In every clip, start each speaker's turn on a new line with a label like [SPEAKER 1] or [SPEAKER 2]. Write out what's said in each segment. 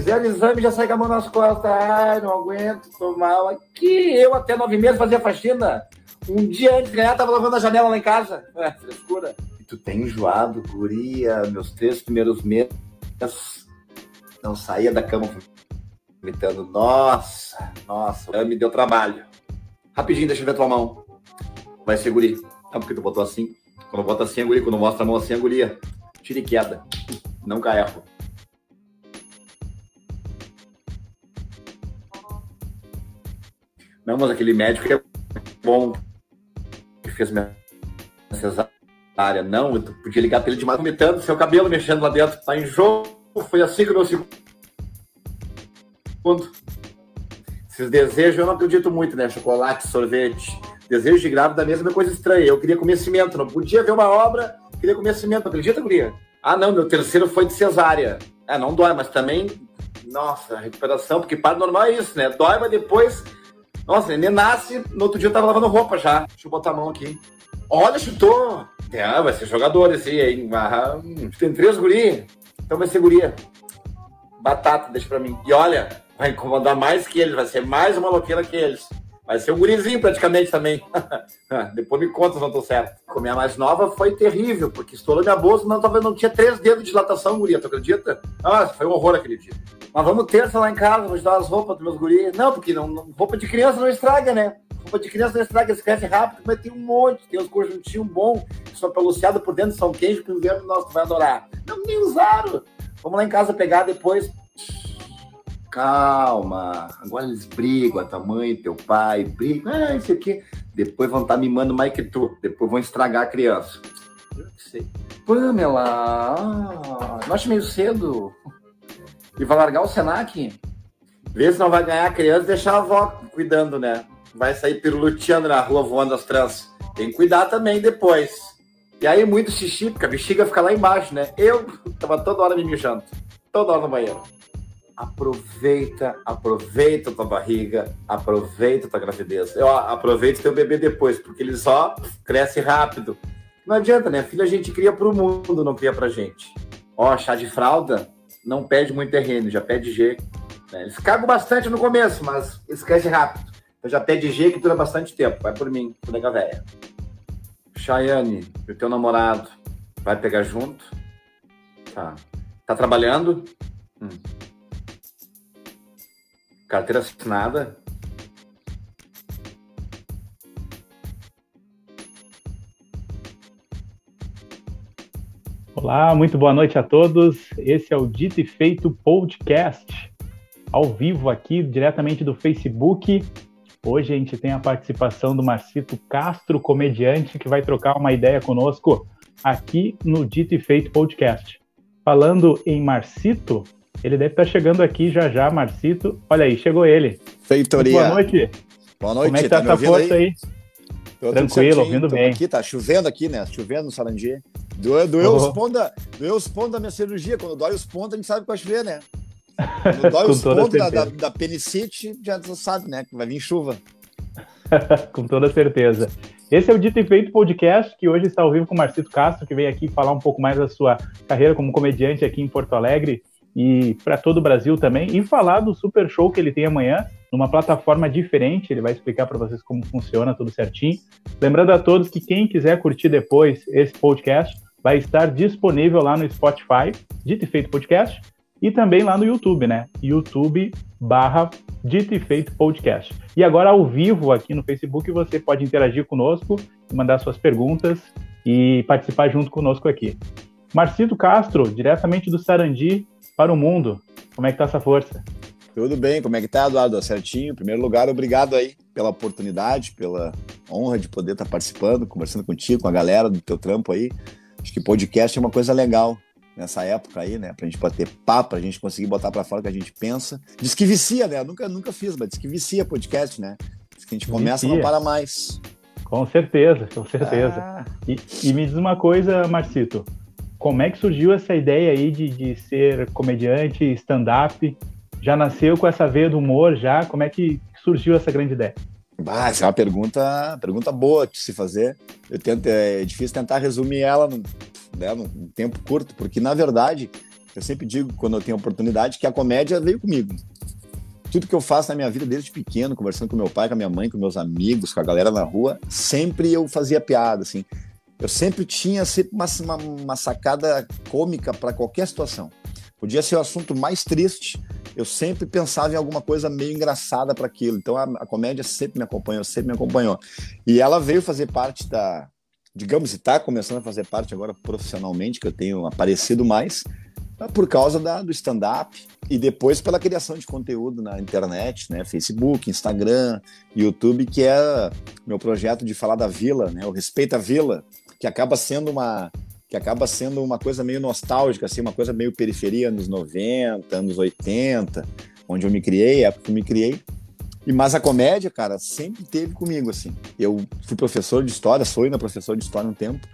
[SPEAKER 1] Fizeram exame já saí com a mão nas costas. Ai, não aguento, tô mal. Aqui, eu até nove meses fazia faxina. Um dia antes de ganhar, tava lavando a janela lá em casa. É, frescura. E tu tem enjoado, guria, meus três primeiros meses. Não saía da cama gritando, nossa, nossa, me deu trabalho. Rapidinho, deixa eu ver tua mão. Vai ser guri. Ah, porque tu botou assim. Quando bota assim, é guri. Quando mostra a mão assim, é guria. Tira e queda. Não cai erro. Não, mas aquele médico é bom que fez minha cesárea. Não, eu podia ligar pra ele demais vomitando, seu cabelo mexendo lá dentro. Tá em jogo. Foi assim que eu segundo. Esses desejos eu não acredito muito, né? Chocolate, sorvete. Desejo de grávida mesmo é coisa estranha. Eu queria comer cimento, não podia ver uma obra, queria comer cimento. Acredita, guria? Ah, não, meu terceiro foi de cesárea. É, não dói, mas também, nossa, recuperação, porque para normal é isso, né? Dói, mas depois nossa, ele nasce, no outro dia eu tava lavando roupa já. Deixa eu botar a mão aqui. Olha, chutou. É, vai ser jogador esse aí? Ah, tem três guri. Então vai ser guria. Batata, deixa pra mim. E olha, vai incomodar mais que eles, vai ser mais uma loqueira que eles. Vai ser um gurizinho praticamente também. Depois me conta se não tô certo. Com a minha mais nova foi terrível, porque estourou minha bolsa, não, tava, não tinha três dedos de dilatação, guria, tu acredita? Nossa, foi um horror aquele dia. Mas vamos terça lá em casa, vou te dar as roupas dos meus guris. Não, porque não, roupa de criança não estraga, né? Roupa de criança não estraga, esquece rápido, mas tem um monte, tem uns conjuntinhos bons, que são peluciados por dentro, são queijo que o inverno nosso vai adorar. Não, nem usaram. Vamos lá em casa pegar depois. Calma, agora eles brigam, a tua mãe, teu pai, brigam, ah, isso aqui. Depois vão estar tá mimando mais que tu, depois vão estragar a criança. Eu sei. Pamela, ah, eu acho meio cedo e vai largar o Senac, vê se não vai ganhar a criança e deixar a avó cuidando, né? Vai sair piruloteando na rua voando as tranças. Tem que cuidar também depois. E aí, muito xixi, porque a bexiga fica lá embaixo, né? Eu tava toda hora me mijando, toda hora no banheiro. Aproveita, aproveita tua barriga, aproveita tua gravidez. Eu aproveita teu bebê depois, porque ele só cresce rápido. Não adianta, né? Filho a gente cria pro mundo, não cria pra gente. Ó, chá de fralda, não pede muito terreno, já pede G. Né? Eles cagam bastante no começo, mas esquece rápido. Então já pede G que dura bastante tempo. Vai por mim, colega velha. Chayane, o teu namorado vai pegar junto? Tá. Tá trabalhando? Hum. Carteira assinada?
[SPEAKER 2] Olá, muito boa noite a todos. Esse é o Dito e Feito Podcast, ao vivo aqui, diretamente do Facebook. Hoje a gente tem a participação do Marcito Castro, comediante, que vai trocar uma ideia conosco aqui no Dito e Feito Podcast. Falando em Marcito, ele deve estar chegando aqui já já, Marcito. Olha aí, chegou ele.
[SPEAKER 3] Feitoria.
[SPEAKER 2] Boa noite.
[SPEAKER 3] Boa noite.
[SPEAKER 2] Como é que tá, tá essa força aí? aí? Tranquilo, ouvindo bem.
[SPEAKER 3] Aqui, tá chovendo aqui, né? Chovendo no Sarandi. Doeu, doeu, os pontos doeu os pontos da minha cirurgia. Quando dói os pontos, a gente sabe que vai chover, né? Quando dói os pontos da, da, da penicite, já sabe, né? Que vai vir chuva.
[SPEAKER 2] com toda certeza. Esse é o Dito e Feito Podcast, que hoje está ao vivo com o Marcito Castro, que vem aqui falar um pouco mais da sua carreira como comediante aqui em Porto Alegre e para todo o Brasil também, e falar do super show que ele tem amanhã, numa plataforma diferente. Ele vai explicar para vocês como funciona tudo certinho. Lembrando a todos que quem quiser curtir depois esse podcast vai estar disponível lá no Spotify, Dito e Feito Podcast, e também lá no YouTube, né? YouTube barra Dito e Feito Podcast. E agora ao vivo aqui no Facebook você pode interagir conosco, mandar suas perguntas e participar junto conosco aqui. Marcito Castro, diretamente do Sarandi para o mundo. Como é que tá essa força?
[SPEAKER 3] Tudo bem, como é que tá, Eduardo? Certinho. Em primeiro lugar, obrigado aí pela oportunidade, pela honra de poder estar participando, conversando contigo, com a galera do teu trampo aí. Acho que podcast é uma coisa legal nessa época aí, né? Pra gente bater papo, pra gente conseguir botar pra fora o que a gente pensa. Diz que vicia, né? Eu nunca, nunca fiz, mas diz que vicia podcast, né? Diz que a gente começa não para mais.
[SPEAKER 2] Com certeza, com certeza. Ah. E, e me diz uma coisa, Marcito. Como é que surgiu essa ideia aí de, de ser comediante, stand-up? Já nasceu com essa veia do humor já? Como é que surgiu essa grande ideia?
[SPEAKER 3] Ah, essa é uma pergunta, pergunta boa de se fazer. Eu tento, é difícil tentar resumir ela num, né, num tempo curto, porque na verdade
[SPEAKER 1] Eu sempre digo, quando eu tenho oportunidade, que a comédia veio comigo. Tudo que eu faço na minha vida desde pequeno, conversando com meu pai, com a minha mãe, com meus amigos, com a galera na rua, sempre eu fazia piada, assim. Eu sempre tinha sempre uma, uma, uma sacada cômica para qualquer situação. Podia ser o assunto mais triste, eu sempre pensava em alguma coisa meio engraçada para aquilo. Então a, a, comédia sempre me acompanhou, sempre me acompanhou. E ela veio fazer parte da, digamos, está começando a fazer parte agora profissionalmente, que eu tenho aparecido mais, por causa da, do stand-up e depois pela criação de conteúdo na internet, né? Facebook, Instagram, YouTube, que é meu projeto de falar da vila, né? O Respeita a Vila, que acaba sendo uma que acaba sendo uma coisa meio nostálgica, assim, uma coisa meio periferia, anos 90, anos 80, onde eu me criei, época que eu me criei. E mas a comédia, cara, sempre teve comigo assim. Eu fui professor de história, sou ainda professor de história um tempo,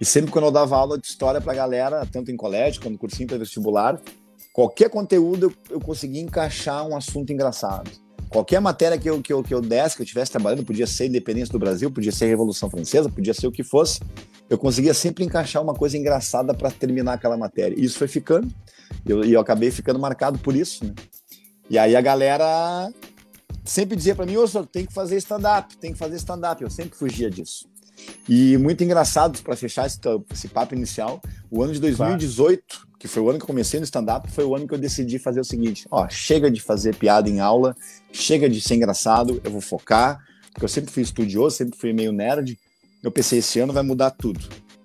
[SPEAKER 1] e sempre quando eu dava aula de história para galera, tanto em colégio quanto no cursinho para vestibular, qualquer conteúdo eu, eu conseguia encaixar um assunto engraçado. Qualquer matéria que eu, que, eu, que eu desse, que eu estivesse trabalhando, podia ser independência do Brasil, podia ser Revolução Francesa, podia ser o que fosse, eu conseguia sempre encaixar uma coisa engraçada para terminar aquela matéria. E isso foi ficando, e eu, eu acabei ficando marcado por isso. Né? E aí a galera sempre dizia para mim, ô, senhor, tem que fazer stand-up, tem que fazer stand-up. Eu sempre fugia disso. E muito engraçado, para fechar esse, esse, papo inicial, o ano de 2018, claro. que foi o ano que eu comecei no stand-up, foi o ano que eu decidi fazer o seguinte: ó, chega de fazer piada em aula, chega de ser engraçado, eu vou focar, porque eu sempre fui estudioso, sempre fui meio nerd. Eu pensei, esse ano vai mudar tudo.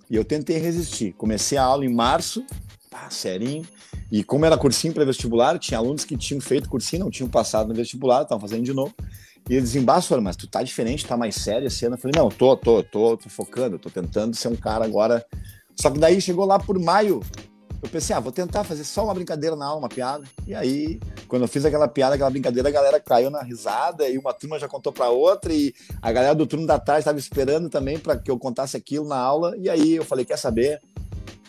[SPEAKER 1] E eu tentei resistir. Comecei a aula em março, pá, serinho. E como era cursinho para vestibular, tinha alunos que tinham feito cursinho, não tinham passado no vestibular, estavam fazendo de novo. E eles embaçam, mas tu tá diferente, tá mais sério esse ano. Eu falei, não, tô, tô, tô, tô focando, tô tentando ser um cara agora. Só que daí chegou lá por maio, eu pensei, ah, vou tentar fazer só uma brincadeira na aula, uma piada. E aí, quando eu fiz aquela piada, aquela brincadeira, a galera caiu na risada e uma turma já contou para outra e a galera do turno da tarde estava esperando também para que eu contasse aquilo na aula. E aí eu falei, quer saber?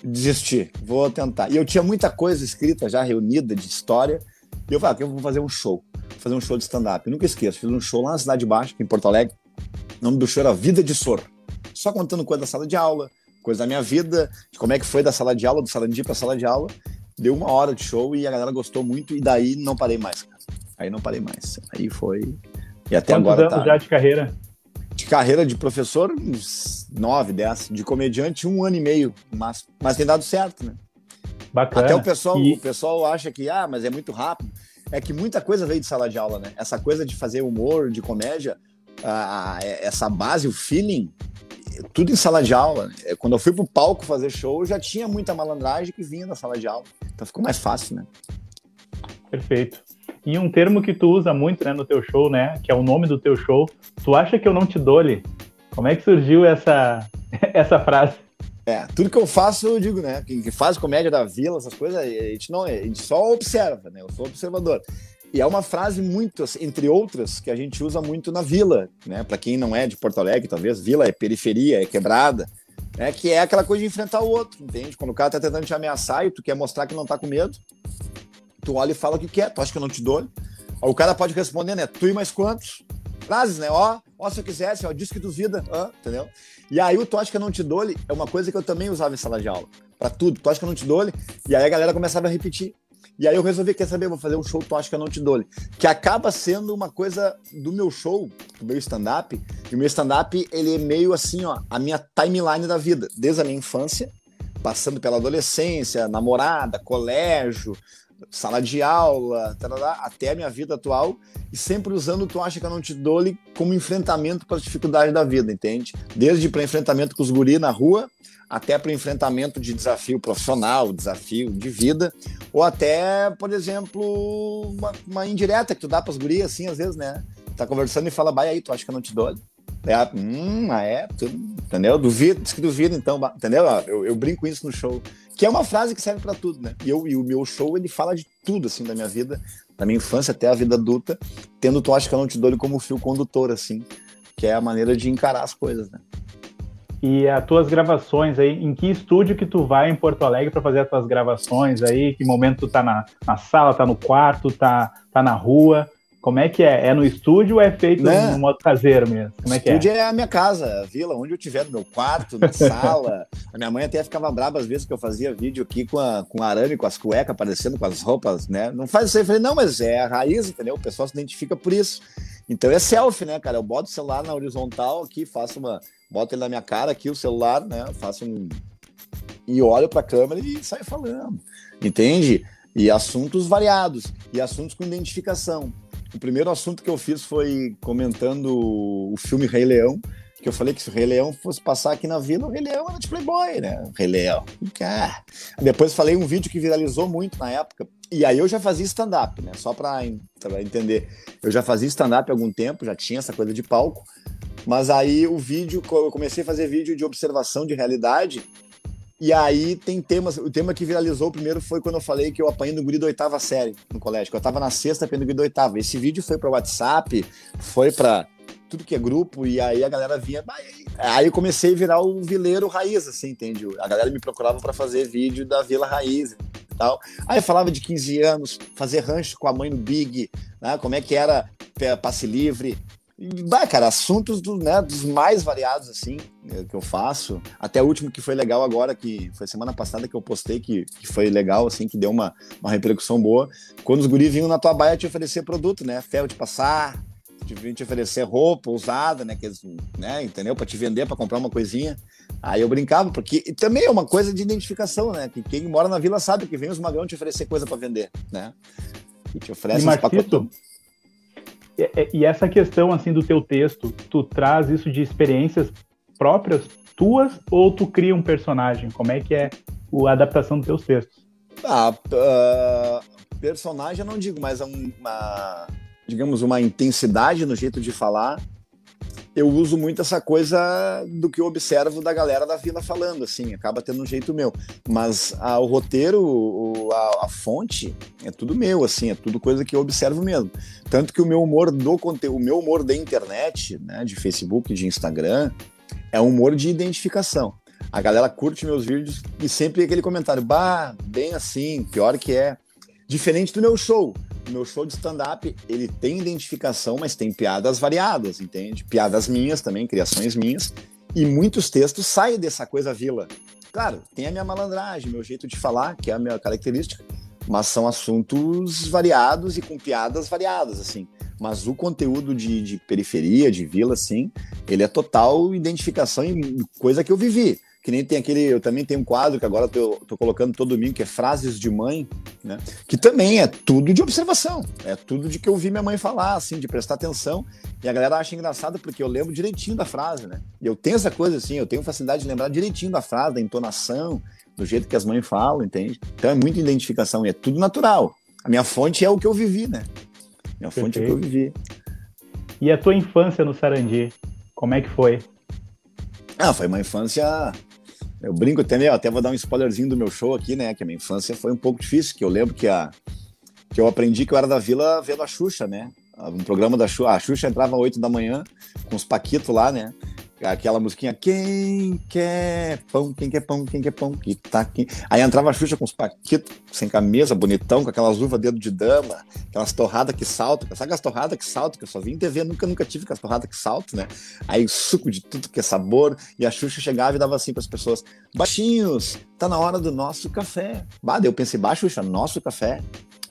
[SPEAKER 1] Desisti, vou tentar. E eu tinha muita coisa escrita já reunida de história. E eu falei, ah, eu vou fazer um show fazer um show de stand-up. Nunca esqueço, fiz um show lá na Cidade Baixa, em Porto Alegre. O nome do show era Vida de Sor. Só contando coisa da sala de aula, coisa da minha vida, de como é que foi da sala de aula, do Sarandi para sala de aula. Deu uma hora de show e a galera gostou muito, e daí não parei mais, cara. Aí não parei mais. Aí foi. E até
[SPEAKER 2] Quantos
[SPEAKER 1] agora.
[SPEAKER 2] anos tá... já de carreira?
[SPEAKER 1] De carreira de professor, uns 9, 10. De comediante, um ano e meio. Mas, mas tem dado certo, né?
[SPEAKER 2] Bacana.
[SPEAKER 1] Até o pessoal, e... o pessoal acha que, ah, mas é muito rápido é que muita coisa veio de sala de aula, né? Essa coisa de fazer humor, de comédia, a, a, essa base, o feeling, tudo em sala de aula. É, quando eu fui pro palco fazer show, já tinha muita malandragem que vinha da sala de aula. Então ficou mais fácil, né?
[SPEAKER 2] Perfeito. E um termo que tu usa muito né, no teu show, né? Que é o nome do teu show. Tu acha que eu não te dole? Como é que surgiu essa, essa frase?
[SPEAKER 1] É, tudo que eu faço, eu digo, né? Que, faz comédia da vila, essas coisas, a gente não, a gente só observa, né? Eu sou observador. E é uma frase muito, assim, entre outras, que a gente usa muito na vila, né? Para quem não é de Porto Alegre, talvez, vila é periferia, é quebrada, né? Que é aquela coisa de enfrentar o outro, entende? Quando o cara tá tentando te ameaçar e tu quer mostrar que não tá com medo, tu olha e fala o que quer, tu acha que eu não te dou? O cara pode responder, né? Tu e mais quantos? Frases, né? Ó, ó, se eu quisesse, ó, diz que duvida, ó, entendeu? E aí o Tóxica Não Te Dole é uma coisa que eu também usava em sala de aula. Para tudo, Tóxica Não Te Dole. E aí a galera começava a repetir. E aí eu resolvi, quer saber, vou fazer um show Tóxica Não Te Dole. Que acaba sendo uma coisa do meu show, do meu stand-up. E o meu stand-up, ele é meio assim, ó, a minha timeline da vida. Desde a minha infância, passando pela adolescência, namorada, colégio, sala de aula, tarará, até a minha vida atual, e sempre usando Tu Acha Que Eu Não Te Dole como enfrentamento para as dificuldades da vida, entende? Desde para enfrentamento com os guri na rua, até para enfrentamento de desafio profissional, desafio de vida, ou até, por exemplo, uma, uma indireta que tu dá para os guri, assim, às vezes, né? Tá conversando e fala, vai aí, tu acha que eu não te dou? É, hum, ah, é, tu, entendeu? Duvido, diz que duvido, então, entendeu? Eu, eu brinco isso no show. Que é uma frase que serve para tudo, né? E, eu, e o meu show, ele fala de tudo, assim, da minha vida, da minha infância até a vida adulta, tendo Tu Acha Que Eu Não Te Dou como fio condutor, assim, que é a maneira de encarar as coisas, né?
[SPEAKER 2] E as tuas gravações aí, em que estúdio que tu vai em Porto Alegre para fazer as tuas gravações aí? Que momento tu tá na, na sala, tá no quarto, tá, tá na rua? Como é que é? É no estúdio ou é feito né? no modo caseiro mesmo? Como é que
[SPEAKER 1] é? estúdio é a minha casa, a vila, onde eu tiver, no meu quarto, na sala. A minha mãe até ficava brava às vezes que eu fazia vídeo aqui com, a, com arame, com as cuecas aparecendo, com as roupas, né? Não faz isso aí. Eu falei, não, mas é a raiz, entendeu? O pessoal se identifica por isso. Então é selfie, né, cara? Eu boto o celular na horizontal aqui, faço uma. Boto ele na minha cara aqui, o celular, né? Faço um. E olho pra câmera e saio falando. Entende? E assuntos variados. E assuntos com identificação. O primeiro assunto que eu fiz foi comentando o filme Rei Leão, que eu falei que se o Rei Leão fosse passar aqui na vila, o Rei Leão era de Playboy, né? O Rei Leão. Ah. Depois falei um vídeo que viralizou muito na época. E aí eu já fazia stand-up, né? Só para entender. Eu já fazia stand-up há algum tempo, já tinha essa coisa de palco. Mas aí o vídeo, eu comecei a fazer vídeo de observação de realidade e aí tem temas. O tema que viralizou primeiro foi quando eu falei que eu apanhei no guri da oitava série no colégio. Eu tava na sexta apanhando guri da oitava. Esse vídeo foi para WhatsApp, foi para tudo que é grupo, e aí a galera vinha. Aí eu comecei a virar o vileiro raiz, assim, entende? A galera me procurava para fazer vídeo da Vila Raiz e tal. Aí eu falava de 15 anos, fazer rancho com a mãe no Big, né? Como é que era passe livre, Bah, cara, assuntos do, né, dos mais variados, assim, é, que eu faço. Até o último que foi legal agora, que foi semana passada que eu postei, que, que foi legal, assim, que deu uma, uma repercussão boa. Quando os guris vinham na tua baia te oferecer produto, né? Ferro de passar, te, te oferecer roupa usada, né? Que eles, né? Entendeu? Pra te vender, pra comprar uma coisinha. Aí eu brincava, porque também é uma coisa de identificação, né? Que quem mora na vila sabe que vem os magrão te oferecer coisa para vender, né?
[SPEAKER 2] E te oferece e Marquito, e essa questão assim do teu texto, tu traz isso de experiências próprias tuas ou tu cria um personagem? Como é que é a adaptação dos teus textos?
[SPEAKER 1] Ah, uh, personagem eu não digo, mas é uma, digamos, uma intensidade no jeito de falar eu uso muito essa coisa do que eu observo da galera da vila falando, assim, acaba tendo um jeito meu. Mas a, o roteiro, o, a, a, fonte, é tudo meu, assim, é tudo coisa que eu observo mesmo. Tanto que o meu humor do conteúdo, o meu humor da internet, né, de Facebook, de Instagram, é um humor de identificação. A galera curte meus vídeos e sempre aquele comentário, bah, bem assim, pior que é. Diferente do meu show meu show de stand-up, ele tem identificação, mas tem piadas variadas, entende? Piadas minhas também, criações minhas. E muitos textos saem dessa coisa vila. Claro, tem a minha malandragem, meu jeito de falar, que é a minha característica, mas são assuntos variados e com piadas variadas, assim. Mas o conteúdo de, de periferia, de vila, assim, ele é total identificação e coisa que eu vivi. Que nem tem aquele. Eu também tenho um quadro que agora tô, tô colocando todo domingo, que é Frases de Mãe, né? Que também é tudo de observação. É tudo de que eu vi minha mãe falar, assim, de prestar atenção. E a galera acha engraçado porque eu lembro direitinho da frase, né? E eu tenho essa coisa assim, eu tenho facilidade de lembrar direitinho da frase, da entonação, do jeito que as mães falam, entende? Então é muita identificação e é tudo natural. A minha fonte é o que eu vivi, né? Minha fonte Perfeito. é o que eu vivi.
[SPEAKER 2] E a tua infância no Sarandi, como é que foi?
[SPEAKER 1] Ah, foi uma infância eu brinco até, meu, até vou dar um spoilerzinho do meu show aqui, né? Que a minha infância foi um pouco difícil, que eu lembro que, a, que eu aprendi que eu era da vila vendo a Xuxa, né? Um programa da Xuxa, a Xuxa entrava às 8 da manhã com os paquitos lá, né? Aquela musiquinha Quem quer pão, quem quer pão, quem quer pão, que tá aqui. Aí entrava a Xuxa com os paquitos, sem camisa, bonitão, com aquelas uvas dedo de dama, aquelas torradas que saltam. Sabe aquelas torradas que saltam, que eu só vi em TV, nunca, nunca tive aquelas torradas que saltam, né? Aí suco de tudo que é sabor, e a Xuxa chegava e dava assim para as pessoas: baixinhos, tá na hora do nosso café. Bah, eu pensei, baixo, Xuxa, nosso café.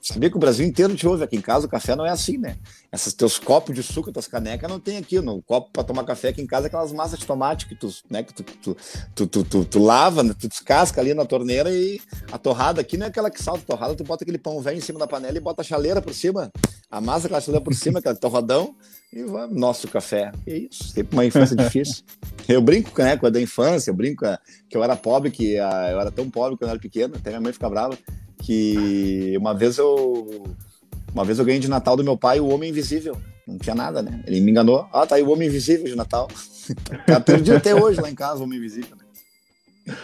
[SPEAKER 1] Sabia que o Brasil inteiro te ouve. Aqui em casa o café não é assim, né? Esses teus copos de suco, tuas canecas, não tem aqui. No copo para tomar café aqui em casa, aquelas massas de tomate que tu, né, que tu, tu, tu, tu, tu, tu lava, né? tu descasca ali na torneira e a torrada aqui não é aquela que salta a torrada, tu bota aquele pão velho em cima da panela e bota a chaleira por cima. A massa com a chaleira por cima, aquele torradão, e vai, nosso café. É isso, sempre uma infância difícil. Eu brinco né, com a da infância, eu brinco que eu era pobre, que eu era tão pobre quando eu era pequeno, até minha mãe fica brava que uma vez eu uma vez eu ganhei de Natal do meu pai o Homem Invisível. Não tinha nada, né? Ele me enganou. Ah, tá aí o Homem Invisível de Natal. tá perdi até hoje lá em casa o Homem Invisível, né?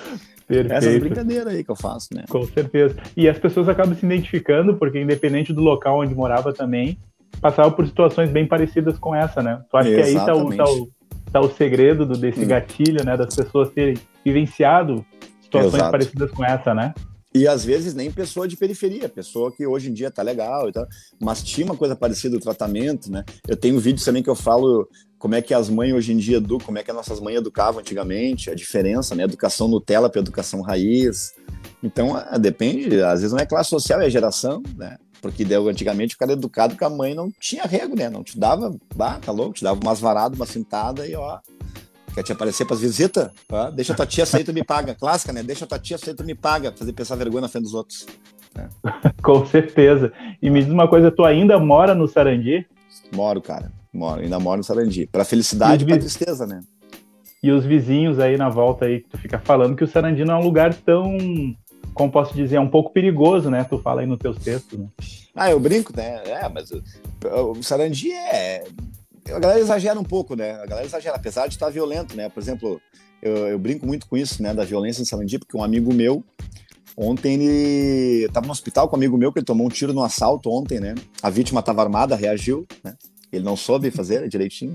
[SPEAKER 1] Perfeito. Essas brincadeiras aí que eu faço, né?
[SPEAKER 2] Com certeza. E as pessoas acabam se identificando, porque independente do local onde morava também, passava por situações bem parecidas com essa, né? Tu acha Exatamente. que aí tá o, tá o, tá o segredo do, desse hum. gatilho, né? Das pessoas terem vivenciado situações Exato. parecidas com essa, né?
[SPEAKER 1] E às vezes nem pessoa de periferia, pessoa que hoje em dia tá legal e tal, mas tinha uma coisa parecida o tratamento, né? Eu tenho um vídeo também que eu falo como é que as mães hoje em dia educam, como é que as nossas mães educavam antigamente, a diferença, né? Educação Nutella para educação raiz. Então, depende, às vezes não é classe social, é geração, né? Porque deu, antigamente o cara educado com a mãe não tinha rego, né? Não te dava, bah, tá louco, te dava umas varadas, uma cintada e ó, Quer te aparecer para as visitas? Ah, deixa tua tia sair, tu me paga. Clássica, né? Deixa tua tia sair, tu me paga. Fazer pensar vergonha na frente dos outros.
[SPEAKER 2] É. Com certeza. E me diz uma coisa, tu ainda mora no Sarandi?
[SPEAKER 1] Moro, cara. Moro, ainda moro no Sarandi. Para felicidade e para tristeza, né?
[SPEAKER 2] E os vizinhos aí na volta aí, tu fica falando que o Sarandi não é um lugar tão, como posso dizer, é um pouco perigoso, né? Tu fala aí nos teus textos, né?
[SPEAKER 1] Ah, eu brinco, né? É, mas o, o Sarandi é a galera exagera um pouco, né? A galera exagera, apesar de estar violento, né? Por exemplo, eu, eu brinco muito com isso, né? Da violência em Sarandi, porque um amigo meu, ontem ele estava no hospital com um amigo meu, que ele tomou um tiro no assalto ontem, né? A vítima estava armada, reagiu, né? Ele não soube fazer direitinho.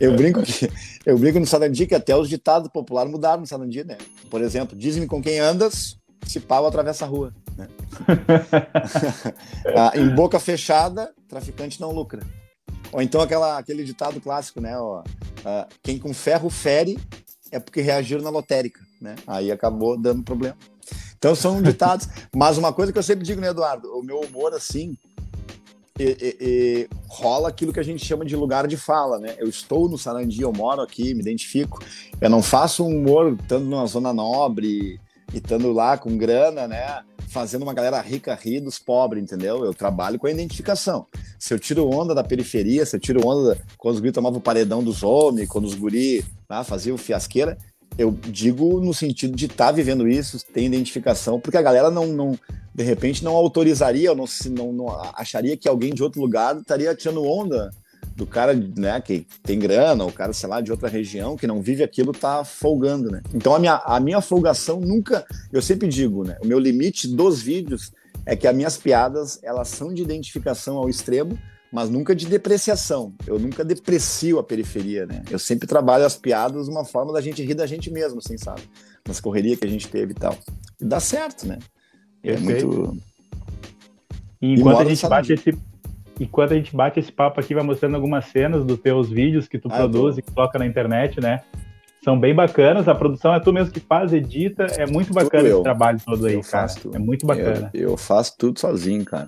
[SPEAKER 1] eu brinco que eu brinco no Sarandi que até os ditados populares mudaram no Sarandi, né? Por exemplo, diz-me com quem andas, se pau atravessa a rua. Né? Ah, em boca fechada, traficante não lucra. Ou então aquela, aquele ditado clássico, né? Ó, uh, quem com ferro fere é porque reagiram na lotérica, né? Aí acabou dando problema. Então são ditados. Mas uma coisa que eu sempre digo, né, Eduardo? O meu humor, assim, e, e, e, rola aquilo que a gente chama de lugar de fala, né? Eu estou no Sarandi, eu moro aqui, me identifico. Eu não faço um humor estando numa zona nobre e estando lá com grana, né? Fazendo uma galera rica rir dos pobres, entendeu? Eu trabalho com a identificação. Se eu tiro onda da periferia, se eu tiro onda quando os guris tomavam o paredão dos homens, quando os guris tá, faziam fiasqueira, eu digo no sentido de estar tá vivendo isso, ter identificação, porque a galera não, não de repente não autorizaria, não, não, não acharia que alguém de outro lugar estaria tirando onda do cara, né, que tem grana, o cara, sei lá, de outra região, que não vive aquilo, tá folgando, né? Então a minha, a minha folgação nunca, eu sempre digo, né, o meu limite dos vídeos é que as minhas piadas, elas são de identificação ao extremo, mas nunca de depreciação. Eu nunca deprecio a periferia, né? Eu sempre trabalho as piadas uma forma da gente rir da gente mesmo, assim, sabe? Nas correrias que a gente teve e tal. E dá certo, né?
[SPEAKER 2] É muito... E enquanto a gente bate esse enquanto a gente bate esse papo aqui, vai mostrando algumas cenas dos teus vídeos que tu ah, produz e que coloca na internet, né? São bem bacanas, a produção é tu mesmo que faz, edita, é muito bacana esse trabalho todo aí, eu cara. É muito bacana.
[SPEAKER 1] Eu, eu, faço tudo sozinho, cara.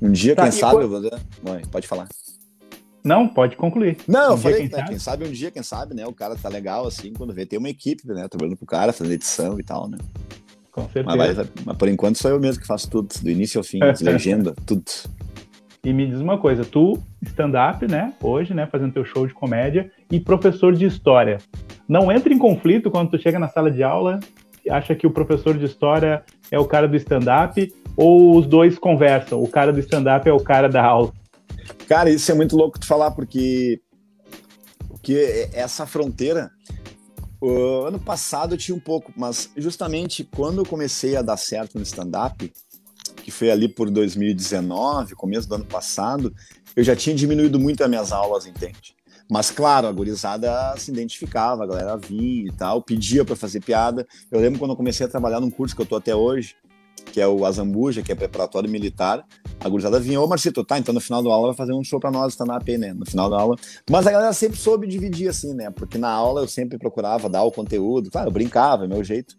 [SPEAKER 1] Um dia, tá, quem sabe, eu vou. Mãe, pode falar.
[SPEAKER 2] Não, pode concluir.
[SPEAKER 1] Não, um eu falei, quem, né, sabe? quem sabe um dia, quem sabe, né? O cara tá legal assim, quando vê, tem uma equipe, né? Trabalhando pro cara, fazendo edição e tal, né?
[SPEAKER 2] Com certeza. Mas,
[SPEAKER 1] mas, por enquanto sou eu mesmo que faço tudo, do início ao fim, legenda, tudo.
[SPEAKER 2] E me diz uma coisa, tu, stand-up, né, hoje, né, fazendo teu show de comédia, e professor de história. Não entra em conflito quando tu chega na sala de aula, acha que o professor de história é o cara do stand-up, ou os dois conversam, o cara do stand-up é o cara da aula?
[SPEAKER 1] Cara, isso é muito louco tu falar, porque, porque essa fronteira, ano passado eu tinha um pouco, mas justamente quando eu comecei a dar certo no stand-up, que foi ali por 2019, começo do ano passado, eu já tinha diminuído muito as minhas aulas, entende? Mas, claro, a gurizada se identificava, a galera vinha e tal, pedia para fazer piada. Eu lembro quando eu comecei a trabalhar num curso que eu tô até hoje, que é o Azambuja, que é preparatório militar, a gurizada vinha, ô Marcito, tá, então no final da aula vai fazer um show pra nós, stand-up né, no final da aula. Mas a galera sempre soube dividir assim, né, porque na aula eu sempre procurava dar o conteúdo, claro, eu brincava, é meu jeito,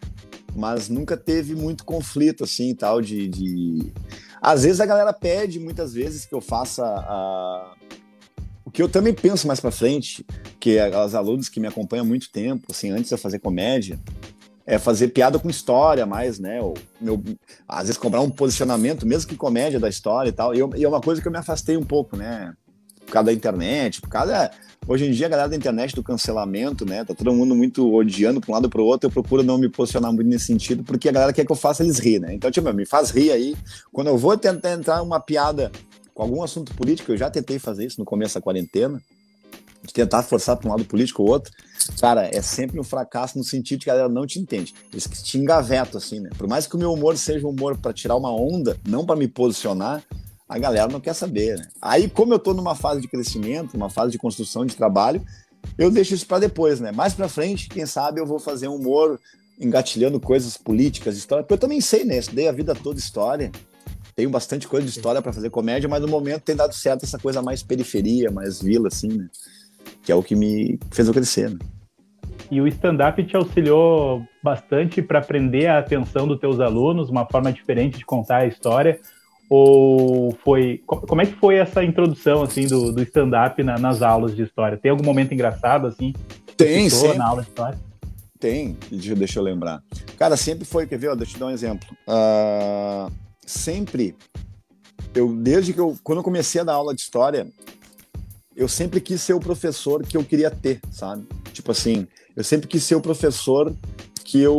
[SPEAKER 1] mas nunca teve muito conflito assim tal de, de... às vezes a galera pede muitas vezes que eu faça a... o que eu também penso mais para frente que as alunos que me acompanham há muito tempo assim antes de eu fazer comédia é fazer piada com história mais, né? Ou, meu, às vezes comprar um posicionamento, mesmo que comédia da história e tal. E, eu, e é uma coisa que eu me afastei um pouco, né? Por causa da internet, por causa. Hoje em dia, a galera da internet do cancelamento, né? Tá todo mundo muito odiando para um lado para o outro. Eu procuro não me posicionar muito nesse sentido, porque a galera quer que eu faça eles rir, né? Então, tipo, me faz rir aí. Quando eu vou tentar entrar uma piada com algum assunto político, eu já tentei fazer isso no começo da quarentena, de tentar forçar para um lado político ou outro. Cara, é sempre um fracasso no sentido de que a galera não te entende. Eles te engavetam, assim, né? Por mais que o meu humor seja um humor para tirar uma onda, não para me posicionar, a galera não quer saber, né? Aí, como eu tô numa fase de crescimento, uma fase de construção de trabalho, eu deixo isso para depois, né? Mais para frente, quem sabe eu vou fazer um humor engatilhando coisas políticas, história, porque eu também sei, né? Estudei a vida toda história. Tenho bastante coisa de história para fazer comédia, mas no momento tem dado certo essa coisa mais periferia, mais vila, assim, né? Que é o que me fez eu crescer, né?
[SPEAKER 2] E o stand-up te auxiliou bastante para prender a atenção dos teus alunos, uma forma diferente de contar a história. Ou foi. Como é que foi essa introdução assim do, do stand-up na, nas aulas de história? Tem algum momento engraçado assim?
[SPEAKER 1] Tem, sim. Na aula de história? Tem, deixa eu lembrar. Cara, sempre foi, quer ver? Deixa eu te dar um exemplo. Uh, sempre, eu desde que eu, quando eu comecei a dar aula de história, eu sempre quis ser o professor que eu queria ter, sabe? Tipo assim, eu sempre quis ser o professor que eu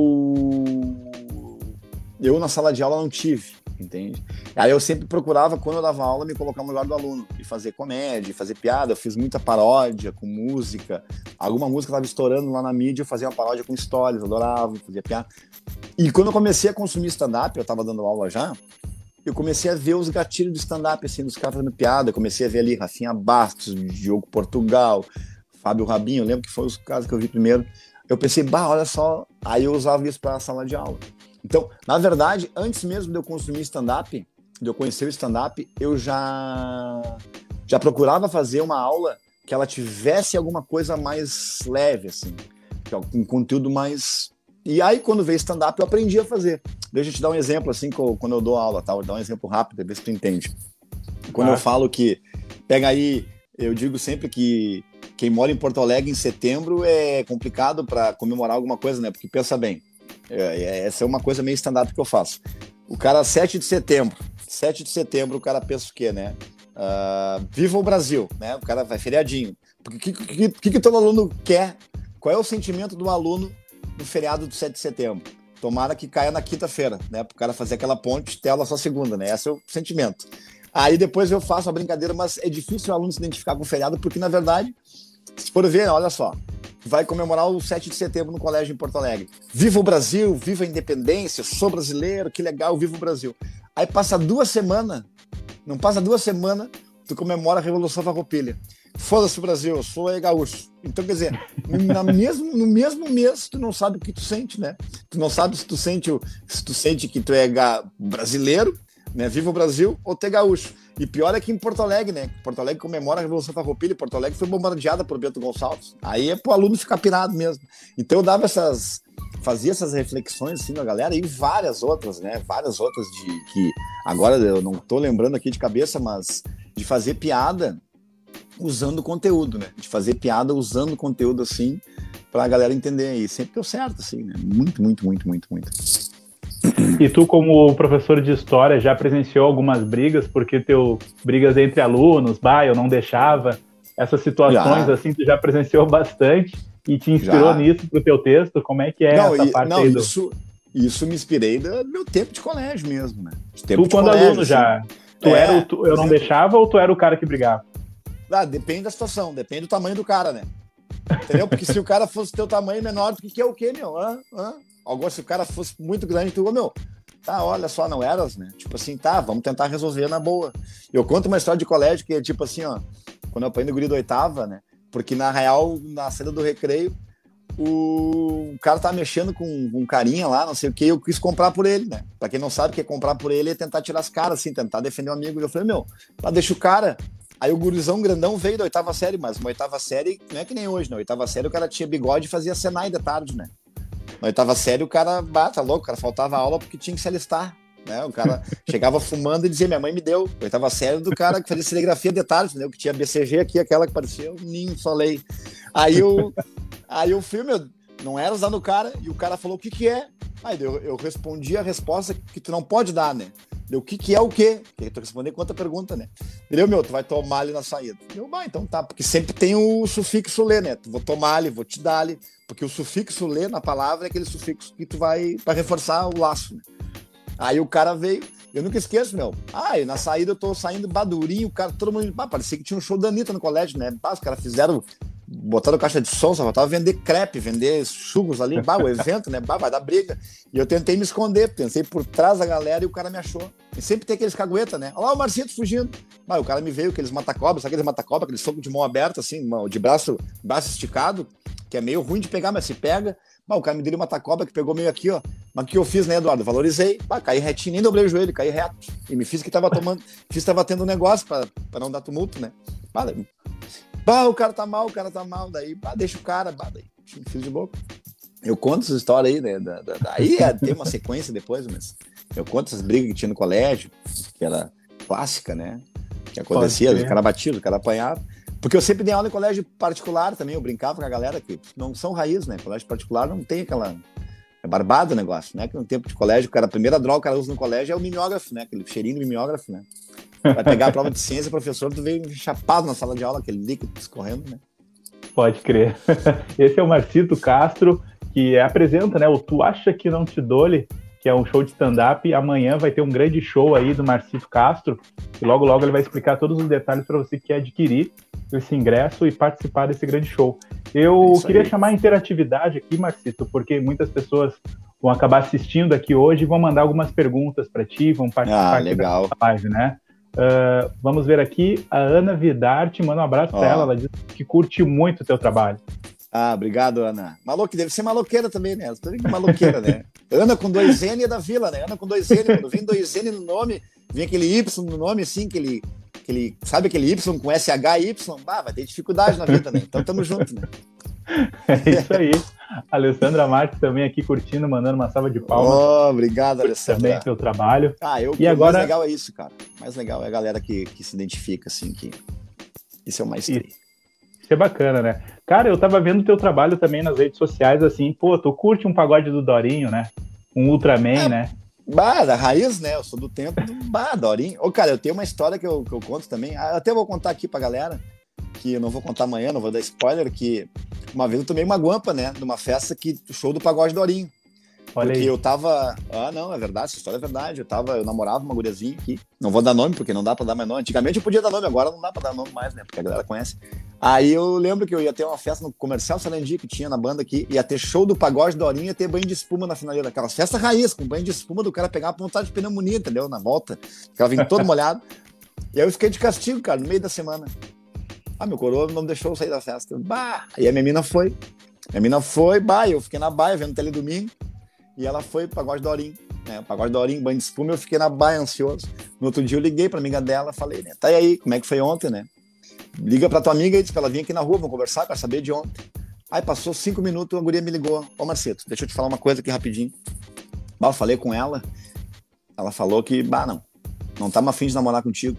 [SPEAKER 1] eu na sala de aula não tive, entende? Aí eu sempre procurava, quando eu dava aula, me colocar no lugar do aluno e fazer comédia, fazer piada. Eu fiz muita paródia com música. Alguma música estava estourando lá na mídia, eu fazia uma paródia com histórias, adorava, fazia piada. E quando eu comecei a consumir stand-up, eu estava dando aula já, eu comecei a ver os gatilhos do stand-up, assim, dos caras fazendo piada. Comecei a ver ali Rafinha Bastos, Diogo Portugal, Fábio Rabinho, lembro que foi os casos que eu vi primeiro. Eu pensei, bah, olha só. Aí eu usava isso para a sala de aula. Então, na verdade, antes mesmo de eu consumir stand-up, de eu conhecer o stand-up, eu já, já procurava fazer uma aula que ela tivesse alguma coisa mais leve, assim, um conteúdo mais. E aí, quando veio stand-up, eu aprendi a fazer. Deixa eu te dar um exemplo, assim, quando eu dou aula, tá? Vou dar um exemplo rápido, ver se tu entende. Quando ah. eu falo que. Pega aí, eu digo sempre que quem mora em Porto Alegre em setembro é complicado para comemorar alguma coisa, né? Porque pensa bem, é, é, essa é uma coisa meio stand-up que eu faço. O cara, 7 de setembro, 7 de setembro, o cara pensa o quê, né? Uh, Viva o Brasil, né? O cara vai feriadinho. O que, que, que, que todo aluno quer? Qual é o sentimento do aluno no feriado do 7 de setembro? Tomara que caia na quinta-feira, né? Para o cara fazer aquela ponte, tela só segunda, né? Esse é o sentimento. Aí depois eu faço a brincadeira, mas é difícil o aluno se identificar com o feriado, porque na verdade se for ver, olha só, vai comemorar o 7 de setembro no colégio em Porto Alegre. Viva o Brasil, viva a independência, sou brasileiro, que legal, viva o Brasil. Aí passa duas semanas, não passa duas semanas, tu comemora a Revolução Farroupilha. Foda-se o Brasil, eu sou gaúcho. Então, quer dizer, no mesmo, no mesmo mês, tu não sabe o que tu sente, né? Tu não sabe se tu sente, se tu sente que tu é brasileiro, né? Viva o Brasil ou tu é gaúcho. E pior é que em Porto Alegre, né? Porto Alegre comemora a Revolução Farroupilha, Porto Alegre foi bombardeada por Bento Gonçalves. Aí é pro aluno ficar pirado mesmo. Então eu dava essas fazia essas reflexões assim na galera e várias outras, né? Várias outras de que agora eu não tô lembrando aqui de cabeça, mas de fazer piada usando conteúdo, né? De fazer piada usando conteúdo assim para a galera entender aí. Sempre deu certo assim, né? Muito, muito, muito, muito, muito.
[SPEAKER 2] E tu, como professor de história, já presenciou algumas brigas, porque teu brigas entre alunos, bah, eu não deixava, essas situações já. assim, tu já presenciou bastante e te inspirou já. nisso pro teu texto? Como é que é não, essa
[SPEAKER 1] e,
[SPEAKER 2] parte
[SPEAKER 1] não,
[SPEAKER 2] aí do...
[SPEAKER 1] Isso, isso me inspirei do meu tempo de colégio mesmo, né?
[SPEAKER 2] tu, quando colégio, aluno, assim. já, tu é, era o, tu, eu não deixava ou tu era o cara que brigava?
[SPEAKER 1] Ah, depende da situação, depende do tamanho do cara, né? Entendeu? Porque se o cara fosse teu tamanho menor, do que, que é o quê, meu? Hã? Hã? Agora, se o cara fosse muito grande, tu, meu, tá, olha só, não eras, né? Tipo assim, tá, vamos tentar resolver na boa. Eu conto uma história de colégio que é tipo assim, ó, quando eu apanhei no guri do oitava, né? Porque na real, na saída do recreio, o cara tá mexendo com um carinha lá, não sei o que, eu quis comprar por ele, né? Pra quem não sabe, que é comprar por ele é tentar tirar as caras, assim, tentar defender o um amigo. Eu falei, meu, tá, deixa o cara. Aí o gurizão grandão veio da oitava série, mas uma oitava série não é que nem hoje, né? Oitava série o cara tinha bigode e fazia Senai de tarde, né? Na oitava série, o cara, bata tá louco, o cara faltava aula porque tinha que se alistar. Né? O cara chegava fumando e dizia: Minha mãe me deu. Oitava série do cara que fazia serigrafia de tarde, entendeu? Que tinha BCG aqui, aquela que parecia um ninho falei. Aí o, aí o filme, não era usando o cara, e o cara falou: O que, que é? Aí eu, eu respondi a resposta que tu não pode dar, né? Deu, o que, que é o quê? Porque tu responder outra pergunta, né? Entendeu, meu? Tu vai tomar ali na saída. Eu, bah, então tá, porque sempre tem o sufixo lê, né? Tu vou tomar ali, vou te dar ali. Porque o sufixo lê na palavra é aquele sufixo que tu vai para reforçar o laço, né? Aí o cara veio, eu nunca esqueço, meu. Ah, na saída eu tô saindo badurinho, o cara, todo mundo. Ah, parecia que tinha um show da Anitta no colégio, né? Ah, os caras fizeram botaram caixa de som, só faltava vender crepe, vender churros ali, bah, o evento, né? Bah, vai dar briga. E eu tentei me esconder, pensei por trás da galera e o cara me achou. E sempre tem aqueles cagueta, né? Olha lá o Marcito fugindo. Bah, o cara me veio, aqueles mata-cobra, sabe aqueles mata-cobra, aquele soco de mão aberta, assim, de braço, braço esticado, que é meio ruim de pegar, mas se pega. Bah, o cara me deu uma mata-cobra que pegou meio aqui, ó. Mas o que eu fiz, né, Eduardo? Valorizei, bah, caí retinho, nem dobrei o joelho, caí reto. E me fiz que tava tomando, fiz que tava tendo um negócio para não dar tumulto, né? Bah, Bah, o cara tá mal, o cara tá mal. Daí, bah, deixa o cara, bah, daí, filho de boca. Eu conto essa história aí, né? Da, da, daí é, tem uma sequência depois, mas eu conto essas brigas que tinha no colégio, que era clássica, né? Que acontecia, o cara batia, o cara apanhava. Porque eu sempre dei aula em colégio particular também, eu brincava com a galera que não são raiz, né? Colégio particular não tem aquela. É barbado o negócio, né? Que no tempo de colégio, o cara, a primeira droga que o cara usa no colégio é o mimeógrafo, né? Aquele cheirinho do mimeógrafo, né? Vai pegar a prova de ciência, professor, tu veio chapado na sala de aula, aquele líquido escorrendo, né?
[SPEAKER 2] Pode crer. Esse é o Marcito Castro, que apresenta, né, o Tu Acha Que Não Te Dole, que é um show de stand-up. Amanhã vai ter um grande show aí do Marcito Castro, e logo, logo ele vai explicar todos os detalhes para você que quer adquirir esse ingresso e participar desse grande show. Eu é queria aí. chamar a interatividade aqui, Marcito, porque muitas pessoas vão acabar assistindo aqui hoje e vão mandar algumas perguntas para ti, vão participar
[SPEAKER 1] ah, legal.
[SPEAKER 2] da live, né? Uh, vamos ver aqui, a Ana Vidarte, manda um abraço para ela, ela diz que curte muito o teu trabalho.
[SPEAKER 1] Ah, obrigado, Ana. Maluco, deve ser maloqueira também, né? Tô maloqueira, né? Ana com dois N é da vila, né? Ana com dois N, quando vem dois N no nome, vem aquele Y no nome, assim, aquele, aquele sabe aquele Y com SH e Y? Bah, vai ter dificuldade na vida, né? Então tamo junto, né?
[SPEAKER 2] É isso aí. Alessandra Marques também aqui curtindo, mandando uma salva de palmas.
[SPEAKER 1] Oh, obrigado, Alessandra.
[SPEAKER 2] Também pelo trabalho.
[SPEAKER 1] Ah, eu, e agora... mais legal é isso, cara. O mais legal é a galera que, que se identifica, assim, que isso é o mais triste.
[SPEAKER 2] Isso é bacana, né? Cara, eu tava vendo teu trabalho também nas redes sociais, assim, pô, tu curte um pagode do Dorinho, né? Um Ultraman, é, né?
[SPEAKER 1] Bah, da raiz, né? Eu sou do tempo do bah, Dorinho. Ô, cara, eu tenho uma história que eu, que eu conto também. Ah, até vou contar aqui pra galera, que eu não vou contar amanhã, não vou dar spoiler, que uma vez eu tomei uma guampa, né? Numa festa que show do Pagode Dorinho. Olha porque aí. eu tava. Ah, não, é verdade, essa história é verdade. Eu tava, eu namorava uma guriazinha aqui. Não vou dar nome, porque não dá pra dar mais nome. Antigamente eu podia dar nome, agora não dá pra dar nome mais, né? Porque a galera conhece. Aí eu lembro que eu ia ter uma festa no comercial Salendia que tinha na banda aqui, ia ter show do pagode Dorinho, ia ter banho de espuma na finaleira. Aquelas festas raiz, com banho de espuma do cara pegar a pontada de pneumonia, entendeu? Na volta. Ela vinha todo molhado. E aí eu fiquei de castigo, cara, no meio da semana. Ah, meu coroa não deixou eu sair da festa. Bah! E a minha mina foi. A mina foi, bah, eu fiquei na baia vendo tele domingo. E ela foi pro pagode Dorim. Né? Pagode Dorim, banho de espuma, eu fiquei na baia ansioso. No outro dia eu liguei pra amiga dela, falei, né? Tá aí, como é que foi ontem, né? Liga pra tua amiga e diz pra ela vir aqui na rua, vamos conversar, quero saber de ontem. Aí passou cinco minutos, a guria me ligou. Ô, Marceto, deixa eu te falar uma coisa aqui rapidinho. Bah, eu falei com ela, ela falou que, bah, não, não tá afim de namorar contigo.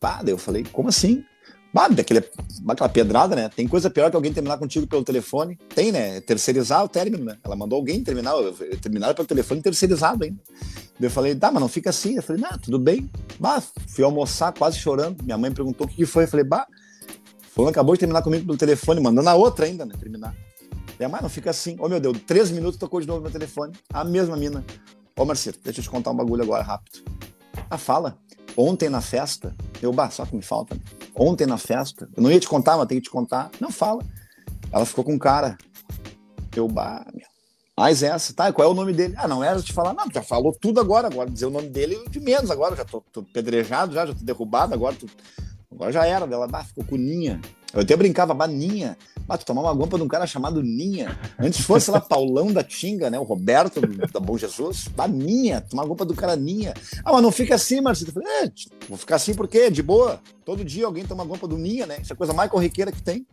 [SPEAKER 1] Bah, daí eu falei, como assim? Bah, daquele, aquela pedrada, né? Tem coisa pior que alguém terminar contigo pelo telefone. Tem, né? Terceirizar o término, né? Ela mandou alguém terminar, terminar pelo telefone terceirizado ainda. eu falei, tá, mas não fica assim. Eu falei, não, tudo bem. Bah, fui almoçar quase chorando. Minha mãe perguntou o que, que foi. Eu falei, bah, fulano acabou de terminar comigo pelo telefone, mandando a outra ainda, né? Terminar. É, mas não fica assim. Ô, oh, meu Deus, três minutos tocou de novo no meu telefone. A mesma mina. Ô, oh, Marcelo, deixa eu te contar um bagulho agora, rápido. Ah, fala. Ontem na festa, eu, bah, só que me falta, né? Ontem na festa, eu não ia te contar, mas tenho que te contar. Não fala. Ela ficou com um cara. Eu, bah, meu. Mas essa, tá? Qual é o nome dele? Ah, não era te falar, não, já falou tudo agora, agora dizer o nome dele de menos, agora já tô, tô pedrejado, já, já tô derrubado, agora, tô, agora já era. Ela, bah, ficou com Ninha. Eu até brincava, bah, Ninha. Bah, tu tomar uma guampa de um cara chamado Ninha. Antes fosse lá Paulão da Tinga, né? O Roberto da Bom Jesus. Bah, Ninha, tomar guampa do cara Ninha. Ah, mas não fica assim, Marcelo. Eu falei, é, vou ficar assim porque de boa. Todo dia alguém toma guampa do Ninha, né? Isso é a coisa mais corriqueira que tem.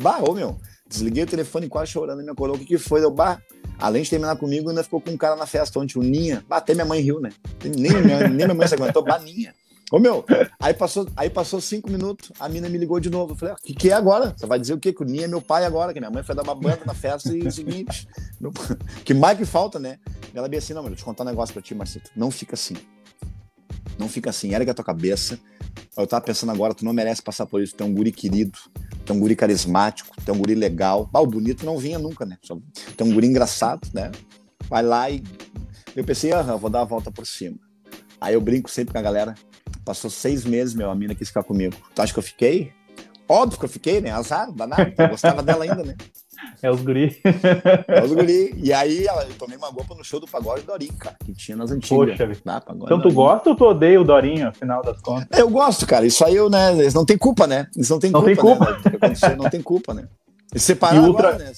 [SPEAKER 1] Bah, ô meu, desliguei o telefone quase chorando me acordou. O que, que foi? Eu, bah, além de terminar comigo, ainda ficou com um cara na festa ontem, o Ninha. Bah, até minha mãe riu, né? Nem, minha, nem minha mãe se aguentou, bah, Ninha. Ô meu, aí passou, aí passou cinco minutos, a mina me ligou de novo. Eu falei, o ah, que, que é agora? Você vai dizer o quê? Que o Ninha é meu pai agora, que minha mãe foi dar uma banda na festa e o seguinte. Meu, que mais que falta, né? Ela bem assim, não, meu, deixa eu contar um negócio pra ti, Marcito. Não fica assim. Não fica assim, ergue a tua cabeça. Eu tava pensando agora, tu não merece passar por isso. Tu é um guri querido, tu é um guri carismático, tu é um guri legal. Ah, o bonito não vinha nunca, né? Tu é um guri engraçado, né? Vai lá e. Eu pensei, ah, vou dar a volta por cima. Aí eu brinco sempre com a galera. Passou seis meses, meu, a mina quis ficar comigo. Tu acha que eu fiquei? Óbvio que eu fiquei, né? Azar, danado. Eu gostava dela ainda, né?
[SPEAKER 2] É os guri.
[SPEAKER 1] É os guri. E aí eu tomei uma golpa no show do Pagode Dorinho, cara, que tinha nas antigas.
[SPEAKER 2] Poxa, ah, então tu gosta ou tu odeia o Dorinho, afinal das contas?
[SPEAKER 1] Eu gosto, cara. Isso aí, eu, né? Eles não tem culpa, né? Eles não tem
[SPEAKER 2] não
[SPEAKER 1] culpa.
[SPEAKER 2] Tem culpa.
[SPEAKER 1] Né? Não tem culpa, né? E separar e ultra... agora, né?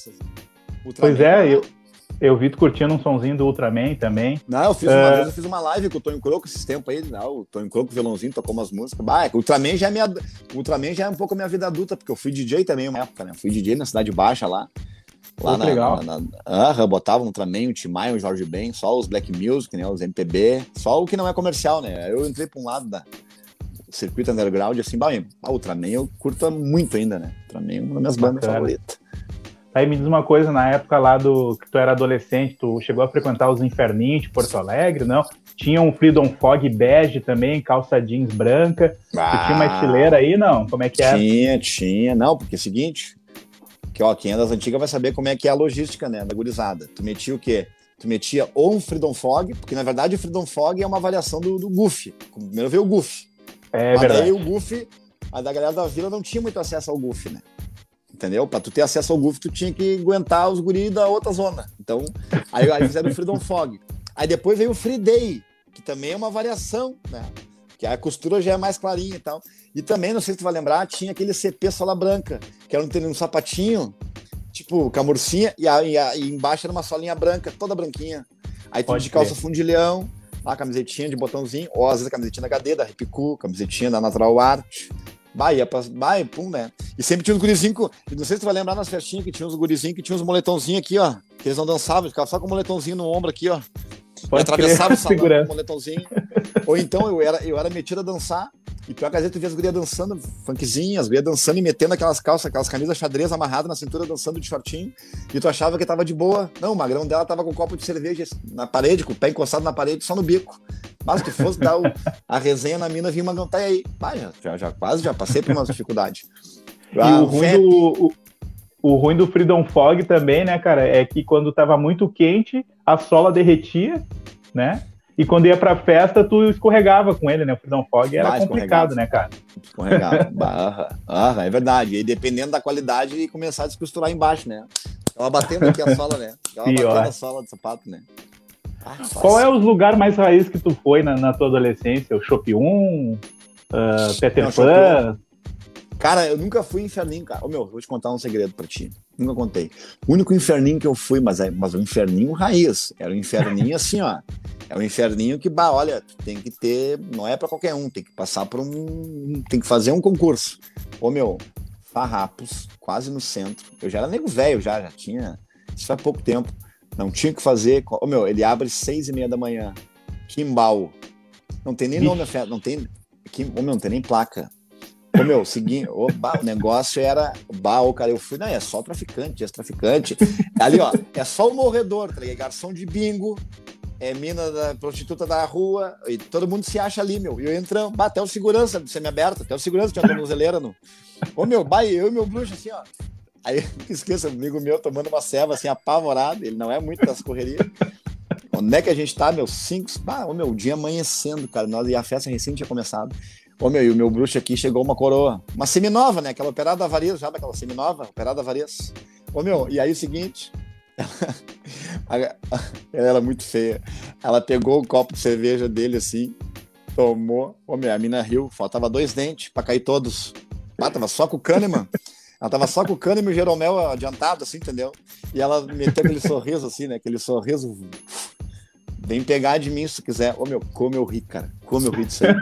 [SPEAKER 2] Pois é, eu, eu vi tu curtindo um sonzinho do Ultraman também.
[SPEAKER 1] Não, eu fiz uma é... vez, eu fiz uma live com o Tonho Croco esses tempos aí, não, o Tonho Croco, violãozinho, tocou umas músicas. Bah, o Ultraman já é minha. Ultraman já é um pouco a minha vida adulta, porque eu fui DJ também uma época, né? Fui DJ na Cidade Baixa lá. Lá na,
[SPEAKER 2] legal.
[SPEAKER 1] Na, na, uh, botava no Ultraman, o Timai, o Jorge Ben, só os Black Music, né? Os MPB, só o que não é comercial, né? Eu entrei pra um lado da circuito underground, assim, bah, Ultraman eu curto muito ainda, né? Ultraman é uma das minhas bandas favoritas.
[SPEAKER 2] Aí me diz uma coisa, na época lá do que tu era adolescente, tu chegou a frequentar os inferninhos de Porto Alegre, não? Tinha um Freedom Fog bege também, calça jeans branca. Ah, tu tinha uma estileira aí, não? Como é que
[SPEAKER 1] é? Tinha, tinha. Não, porque é o seguinte, que ó, quem é das antigas vai saber como é que é a logística, né, da gurizada. Tu metia o quê? Tu metia ou um Freedom Fog, porque na verdade o Freedom Fog é uma variação do, do Goofy. Primeiro veio o Goofy.
[SPEAKER 2] É Mas verdade.
[SPEAKER 1] Aí o Goofy, a da galera da vila não tinha muito acesso ao Goofy, né? Entendeu? Para tu ter acesso ao Goof, tu tinha que aguentar os guris da outra zona. Então, aí, aí fizeram o Freedom Fog. Aí depois veio o Free Day, que também é uma variação, né? Que a costura já é mais clarinha e tal. E também, não sei se tu vai lembrar, tinha aquele CP sola branca, que era um, um sapatinho, tipo, com a murcinha, e, a, e, a, e embaixo era uma solinha branca, toda branquinha. Aí tudo de calça fundilhão, a camisetinha de botãozinho, ou às vezes a camisetinha da HD, da Repicu, camisetinha da Natural Art. Bahia, Bahia, pum, né? E sempre tinha uns gurizinhos, não sei se tu vai lembrar nas festinhas que tinha uns gurizinhos que tinha uns moletãozinhos aqui, ó, que eles não dançavam, ficavam só com o moletomzinho no ombro aqui, ó. Pode atravessava o salão com o moletomzinho. Ou então eu era, eu era metido a dançar e pior que às vezes tu via as gurias dançando, funkzinho, as gurias dançando e metendo aquelas calças, aquelas camisas xadrez amarradas na cintura, dançando de shortinho. E tu achava que tava de boa. Não, o magrão dela tava com um copo de cerveja na parede, com o pé encostado na parede, só no bico. Mas tu fosse dar o, a resenha na mina, vinha uma magrão, tá aí. Pá, já, já, já, quase já passei por umas dificuldades.
[SPEAKER 2] E ah, o, ruim do, o, o ruim do Freedom Fog também, né, cara, é que quando tava muito quente, a sola derretia, né? E quando ia pra festa, tu escorregava com ele, né? O Freedom Fog era complicado, né, cara?
[SPEAKER 1] Escorregava. barra. Ah, é verdade. E dependendo da qualidade, começar a descosturar embaixo, né? Ela batendo aqui a sola, né? Pior. batendo a sola do sapato, né?
[SPEAKER 2] Ah, Qual é os lugares mais raiz que tu foi na, na tua adolescência? O Shop 1? Uh, Peter Não, Pan?
[SPEAKER 1] Cara, eu nunca fui inferninho, cara. Ô, meu, vou te contar um segredo pra ti. Nunca contei. O único inferninho que eu fui, mas, é, mas um inferninho raiz. Era um inferninho assim, ó. É um inferninho que, bah, olha, tem que ter. Não é para qualquer um, tem que passar por um. Tem que fazer um concurso. Ô, meu, farrapos, quase no centro. Eu já era nego velho, já, já tinha. Isso faz pouco tempo. Não tinha que fazer. Ô, meu, ele abre seis e meia da manhã. Kimbal. Não tem nem nome, não tem. Ô, meu, não tem nem placa. Ô, meu, seguinte, oba, o negócio era. Bah, ô, cara, eu fui, não, é só traficante, ex-traficante. Ali, ó, é só o morredor, tá ligado? Garçom de bingo, é mina da prostituta da rua, e todo mundo se acha ali, meu. E eu entrando, bah, até o segurança semi-aberto, até o segurança tinha tornozeleira no. Ô, meu, bah, eu e meu bruxo, assim, ó. Aí, esqueça, um amigo meu tomando uma ceva, assim, apavorado, ele não é muito das correrias. Onde é que a gente tá, meu? Cinco. Bah, ô, meu, o dia amanhecendo, cara. Nós, e a festa recém tinha começado. Ô, meu, e o meu bruxo aqui chegou uma coroa. Uma seminova, né? Aquela operada Varias, já daquela seminova? Operada Varias. Ô, meu, e aí o seguinte. ela era muito feia. Ela pegou o copo de cerveja dele assim, tomou. Ô, meu, a mina riu. Faltava dois dentes pra cair todos. Ah, tava só com o Kahneman. Ela tava só com o Kahneman e o Jeromel adiantado, assim, entendeu? E ela meteu aquele sorriso assim, né? Aquele sorriso Vem pegar de mim se quiser. Ô, meu, como eu ri, cara. Como eu ri disso aí.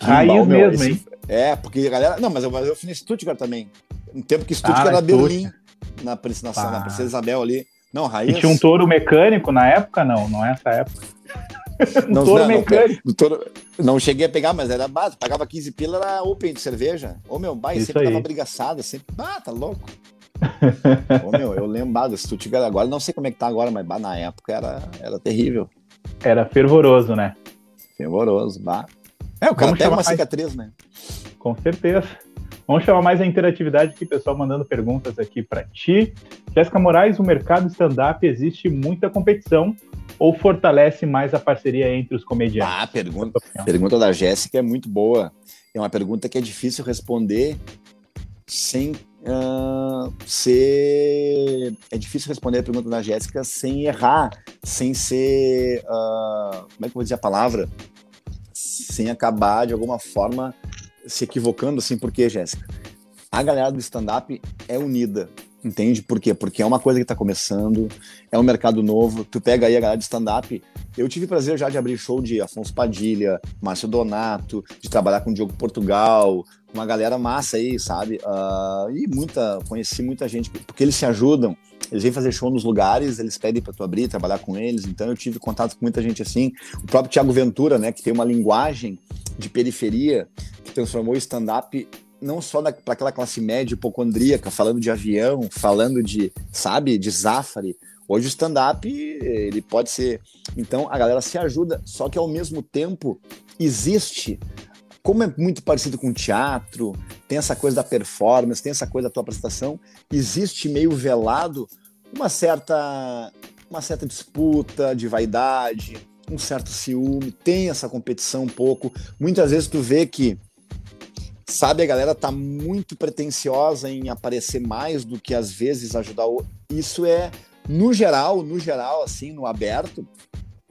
[SPEAKER 2] Raiz mesmo, esse... hein?
[SPEAKER 1] É, porque a galera. Não, mas eu, eu fui em Stuttgart também. Um tempo que Stuttgart ah, era Berlim, na, na, na Princesa Isabel ali. Não, raiz.
[SPEAKER 2] E tinha um touro mecânico na época? Não, não é essa época.
[SPEAKER 1] um não, touro não, mecânico. Não, touro, não cheguei a pegar, mas era base. Pagava 15 pila, era open de cerveja. Ô, meu, bah, sempre aí. tava brigaçada, sempre. Ah, tá louco. Ô, meu, eu lembrado, se tu tiver agora, não sei como é que tá agora, mas bah, na época era, era terrível.
[SPEAKER 2] Era fervoroso, né?
[SPEAKER 1] Fervoroso, bah. É, o cara pega uma mais... cicatriz, né?
[SPEAKER 2] Com certeza. Vamos chamar mais a interatividade aqui, pessoal, mandando perguntas aqui para ti. Jéssica Moraes, o mercado stand-up existe muita competição ou fortalece mais a parceria entre os comediantes?
[SPEAKER 1] Ah, pergunta, pergunta da Jéssica é muito boa. é uma pergunta que é difícil responder sem ser. É difícil responder a pergunta da Jéssica sem errar, sem ser. Uh, como é que eu vou dizer a palavra? Sem acabar de alguma forma se equivocando, assim, por quê, Jéssica? A galera do stand-up é unida. Entende? Por quê? Porque é uma coisa que está começando, é um mercado novo. Tu pega aí a galera de stand-up. Eu tive prazer já de abrir show de Afonso Padilha, Márcio Donato, de trabalhar com o Diogo Portugal, uma galera massa aí, sabe? Uh, e muita, conheci muita gente, porque eles se ajudam. Eles vêm fazer show nos lugares, eles pedem para tu abrir, trabalhar com eles. Então eu tive contato com muita gente assim. O próprio Thiago Ventura, né, que tem uma linguagem de periferia que transformou o stand-up não só para aquela classe média hipocondríaca, falando de avião, falando de, sabe, de Zafari. Hoje o stand-up, ele pode ser. Então a galera se ajuda, só que ao mesmo tempo existe. Como é muito parecido com teatro, tem essa coisa da performance, tem essa coisa da tua apresentação, existe meio velado uma certa, uma certa disputa de vaidade, um certo ciúme, tem essa competição um pouco. Muitas vezes tu vê que sabe, a galera tá muito pretensiosa em aparecer mais do que às vezes ajudar o. Isso é, no geral, no geral, assim, no aberto,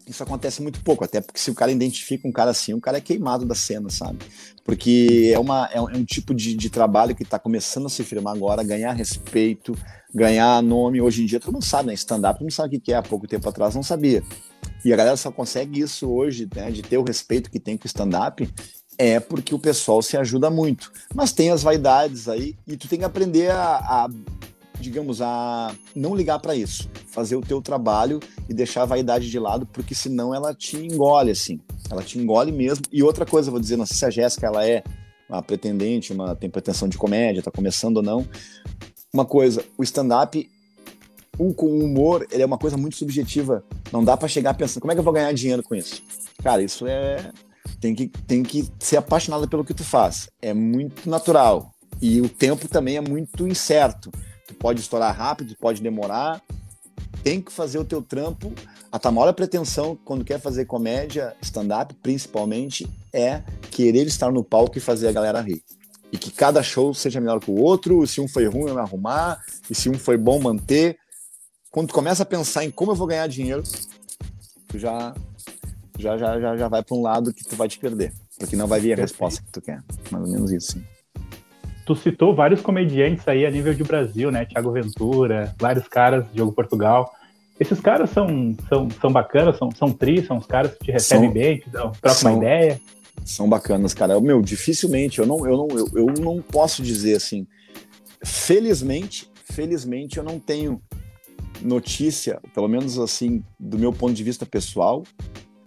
[SPEAKER 1] isso acontece muito pouco, até porque se o cara identifica um cara assim, o cara é queimado da cena, sabe? Porque é, uma, é, um, é um tipo de, de trabalho que está começando a se firmar agora, ganhar respeito, ganhar nome. Hoje em dia todo mundo sabe, né? Stand-up não sabe o que é, há pouco tempo atrás não sabia. E a galera só consegue isso hoje, né, de ter o respeito que tem com o stand-up, é porque o pessoal se ajuda muito. Mas tem as vaidades aí e tu tem que aprender a, a digamos, a não ligar para isso, fazer o teu trabalho e deixar a vaidade de lado, porque senão ela te engole, assim. Ela te engole mesmo. E outra coisa, vou dizer, não sei se a Jéssica ela é uma pretendente, uma tem pretensão de comédia, tá começando ou não. Uma coisa, o stand-up o o humor, ele é uma coisa muito subjetiva. Não dá para chegar pensando, como é que eu vou ganhar dinheiro com isso? Cara, isso é tem que, tem que ser apaixonada pelo que tu faz. É muito natural. E o tempo também é muito incerto. Tu pode estourar rápido, pode demorar. Tem que fazer o teu trampo. A tua maior pretensão quando quer fazer comédia, stand-up, principalmente, é querer estar no palco e fazer a galera rir. E que cada show seja melhor que o outro. Se um foi ruim, eu arrumar. E se um foi bom, manter. Quando tu começa a pensar em como eu vou ganhar dinheiro, tu já já, já, já, já vai para um lado que tu vai te perder, porque não vai vir a Perfeito. resposta que tu quer. Mais ou menos isso. Sim.
[SPEAKER 2] Tu citou vários comediantes aí a nível de Brasil, né? Tiago Ventura, vários caras, Diogo Portugal. Esses caras são, são, são bacanas, são, são tri, são os caras que te recebem são, bem, te dão, trocam são, uma ideia.
[SPEAKER 1] São bacanas, cara. Meu, dificilmente, eu não, eu, não, eu, eu não posso dizer assim. Felizmente, felizmente eu não tenho notícia, pelo menos assim, do meu ponto de vista pessoal,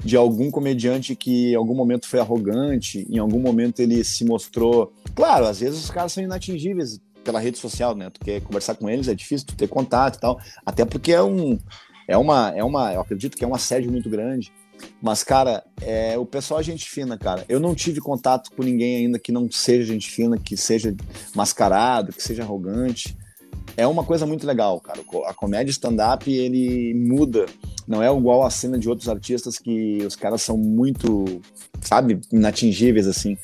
[SPEAKER 1] de algum comediante que em algum momento foi arrogante, em algum momento ele se mostrou. Claro, às vezes os caras são inatingíveis pela rede social, né? Tu quer conversar com eles, é difícil tu ter contato e tal. Até porque é um. É uma, é uma, eu acredito que é um assédio muito grande. Mas, cara, é, o pessoal é gente fina, cara. Eu não tive contato com ninguém ainda que não seja gente fina, que seja mascarado, que seja arrogante é uma coisa muito legal, cara. A comédia stand-up, ele muda. Não é igual a cena de outros artistas que os caras são muito, sabe, inatingíveis, assim.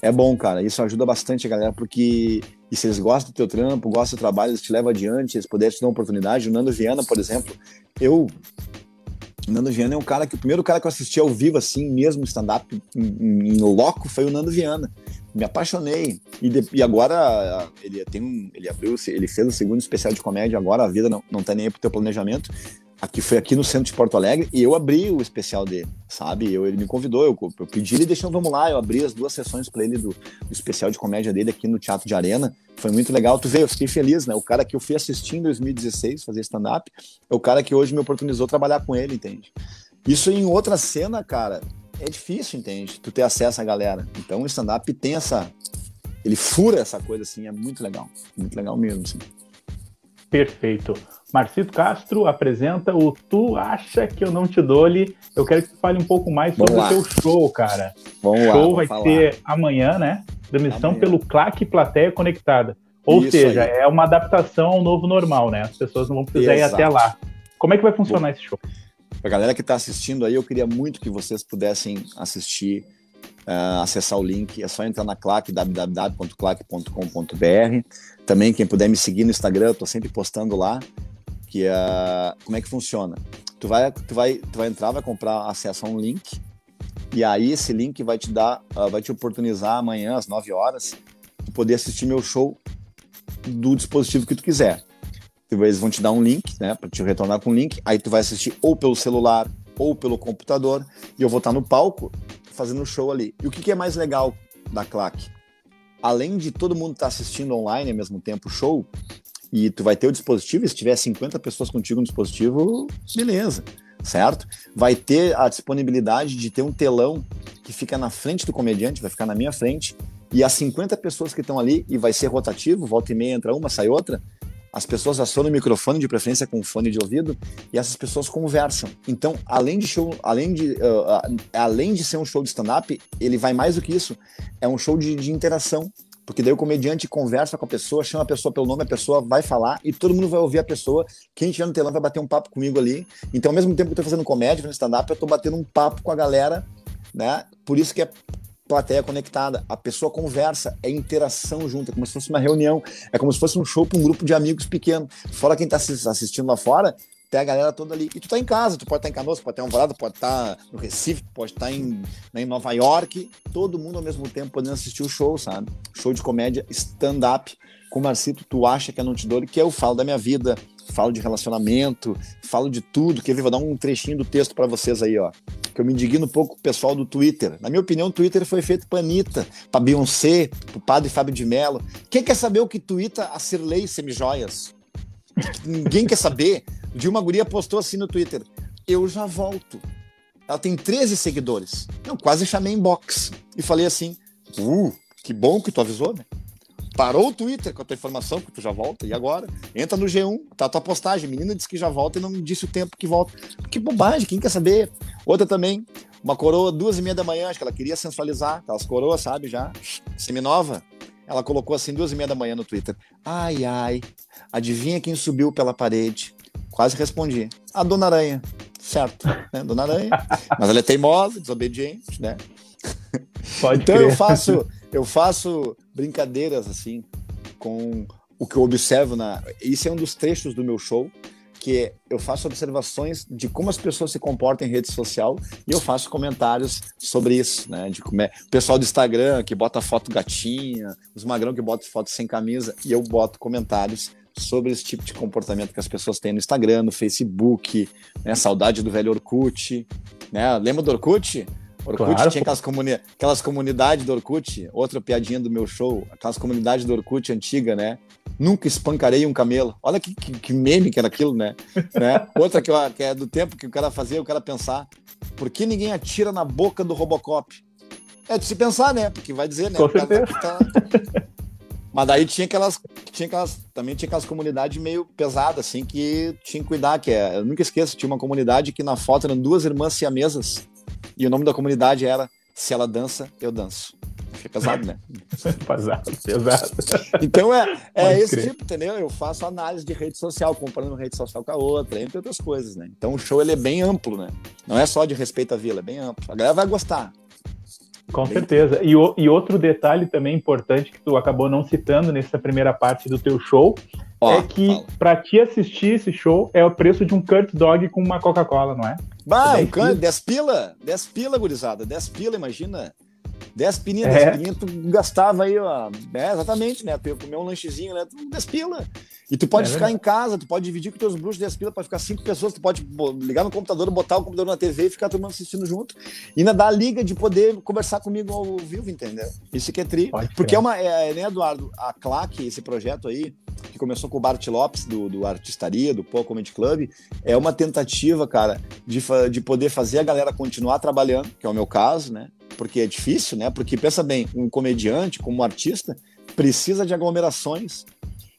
[SPEAKER 1] É bom, cara. Isso ajuda bastante a galera, porque e se eles gostam do teu trampo, gostam do trabalho, eles te levam adiante, eles puderem te dar uma oportunidade. O Nando Viana, por exemplo, eu. O Nando Viana é um cara que. O primeiro cara que eu assisti ao vivo, assim, mesmo stand-up em, em, loco, foi o Nando Viana me apaixonei. E, de, e agora ele tem um, ele abriu, ele fez o segundo especial de comédia, agora a vida não, não tá nem aí pro teu planejamento. Aqui foi aqui no centro de Porto Alegre e eu abri o especial dele, sabe? Eu, ele me convidou, eu, eu pedi ele deixou vamos lá, eu abri as duas sessões para ele do, do, especial de comédia dele aqui no Teatro de Arena. Foi muito legal. Tu vê, eu fiquei feliz, né? O cara que eu fui assistir em 2016 fazer stand-up é o cara que hoje me oportunizou trabalhar com ele, entende? Isso em outra cena, cara, é difícil, entende? Tu ter acesso à galera. Então o stand-up tem essa. Ele fura essa coisa assim, é muito legal. Muito legal mesmo, assim.
[SPEAKER 2] Perfeito. Marcito Castro apresenta o Tu Acha Que Eu Não Te Dou-lhe. Eu quero que tu fale um pouco mais sobre o teu show, cara. Vamos o show lá, vai falar. ser amanhã, né? Transmissão amanhã. pelo Claque Plateia Conectada. Ou Isso seja, aí. é uma adaptação ao novo normal, né? As pessoas não vão precisar Exato. ir até lá. Como é que vai funcionar Bom. esse show?
[SPEAKER 1] A galera que está assistindo aí, eu queria muito que vocês pudessem assistir. uh, acessar o link, é só entrar na Claque, www.claque.com.br. Também, quem puder me seguir no Instagram, eu tô sempre postando lá, que uh, como é que funciona. Tu vai, tu, vai, tu vai entrar, vai comprar acesso a um link, e aí esse link vai te dar, uh, vai te oportunizar amanhã às 9 horas, poder assistir meu show do dispositivo que tu quiser. Eles vão te dar um link, né, para te retornar com o link. Aí tu vai assistir ou pelo celular ou pelo computador e eu vou estar no palco fazendo o show ali. E o que, que é mais legal da claque? Além de todo mundo estar tá assistindo online ao mesmo tempo o show, e tu vai ter o dispositivo, se tiver 50 pessoas contigo no dispositivo, beleza, certo? Vai ter a disponibilidade de ter um telão que fica na frente do comediante, vai ficar na minha frente, e as 50 pessoas que estão ali, e vai ser rotativo, volta e meia entra uma, sai outra, as pessoas acionam o microfone, de preferência com fone de ouvido, e essas pessoas conversam. Então, além de show, além de, uh, além de ser um show de stand-up, ele vai mais do que isso. É um show de, de, interação. Porque daí o comediante conversa com a pessoa, chama a pessoa pelo nome, a pessoa vai falar e todo mundo vai ouvir a pessoa. Quem estiver no telão vai bater um papo comigo ali. Então, ao mesmo tempo que eu tô fazendo comédia, fazendo stand-up, eu tô batendo um papo com a galera, né? Por isso que é plateia conectada, a pessoa conversa, é interação junto, é como se fosse uma reunião, é como se fosse um show para um grupo de amigos pequeno. Fora quem está assistindo lá fora, tem a galera toda ali. E tu tá em casa, tu pode estar tá em Canoas, pode estar em Alvorada, pode estar tá no Recife, pode estar tá em, né, em Nova York, todo mundo ao mesmo tempo podendo assistir o show, sabe? Show de comédia, stand-up com o Marcito, tu acha que é não te dou, que eu falo da minha vida, falo de relacionamento, falo de tudo. Quer ver? Vou dar um trechinho do texto para vocês aí, ó. Que eu me indigno um pouco com o pessoal do Twitter. Na minha opinião, o Twitter foi feito pra Anitta, pra Beyoncé, pro padre Fábio de Mello. Quem quer saber o que twitta a Cirlei Semijoias? Ninguém quer saber. De uma guria postou assim no Twitter: Eu já volto. Ela tem 13 seguidores. Eu quase chamei em box e falei assim: Uh, que bom que tu avisou, né? Parou o Twitter com a tua informação, que tu já volta, e agora? Entra no G1, tá a tua postagem. Menina disse que já volta e não disse o tempo que volta. Que bobagem, quem quer saber? Outra também, uma coroa, duas e meia da manhã, acho que ela queria sensualizar, aquelas coroas, sabe, já, seminova. Ela colocou assim, duas e meia da manhã no Twitter. Ai, ai, adivinha quem subiu pela parede? Quase respondi. A Dona Aranha. Certo, né? Dona Aranha. Mas ela é teimosa, desobediente, né? Pode então crer. eu faço eu faço brincadeiras assim com o que eu observo na. Isso é um dos trechos do meu show, que é, eu faço observações de como as pessoas se comportam em rede social e eu faço comentários sobre isso, né? De como é o pessoal do Instagram que bota foto gatinha, os magrão que bota foto sem camisa e eu boto comentários sobre esse tipo de comportamento que as pessoas têm no Instagram, no Facebook, né? Saudade do velho Orkut, né? Lembra do Orkut? Orkut claro, tinha aquelas, comuni aquelas comunidades do Orkut, outra piadinha do meu show, aquelas comunidades do Orkut antiga, né? Nunca espancarei um camelo. Olha que, que, que meme que era aquilo, né? né? Outra que, que, é do tempo que o cara fazia, o cara pensar, por que ninguém atira na boca do Robocop? É de se pensar, né? Porque vai dizer, né?
[SPEAKER 2] Com.
[SPEAKER 1] Mas daí tinha aquelas, tinha aquelas, também tinha aquelas comunidades meio pesadas, assim, que tinha que cuidar, que é, eu nunca esqueço, tinha uma comunidade que na foto eram duas irmãs siamesas, e o nome da comunidade era Se Ela Dança, Eu Danço. Achei pesado, né?
[SPEAKER 2] pesado, pesado.
[SPEAKER 1] Então é, é esse crer. tipo, entendeu? Eu faço análise de rede social, comparando rede social com a outra, entre outras coisas, né? Então o show ele é bem amplo, né? Não é só de respeito à vila, é bem amplo. A galera vai gostar.
[SPEAKER 2] Com certeza. E, o, e outro detalhe também importante que tu acabou não citando nessa primeira parte do teu show Ó, é que para te assistir esse show é o preço de um cut dog com uma Coca-Cola, não é?
[SPEAKER 1] Bah, um cut, 10 pila, 10 pila, gurizada, 10 pila, imagina. 10 pilinhas, é. 10 pilinhas, tu gastava aí, ó. É, exatamente, né? Tu ia comer um lanchezinho, né? 10 pila. E tu pode é ficar verdade. em casa, tu pode dividir com teus bruxos 10 pila, pode ficar 5 pessoas, tu pode ligar no computador, botar o computador na TV e ficar todo mundo assistindo junto. E ainda dá a liga de poder conversar comigo ao vivo, entendeu? Isso que é tri. Pode Porque é uma, é, né, Eduardo? A Claque, esse projeto aí, que começou com o Bart Lopes, do, do Artistaria, do Pô Comedy Club, é uma tentativa, cara, de, de poder fazer a galera continuar trabalhando, que é o meu caso, né? porque é difícil, né? Porque pensa bem, um comediante, como um artista, precisa de aglomerações.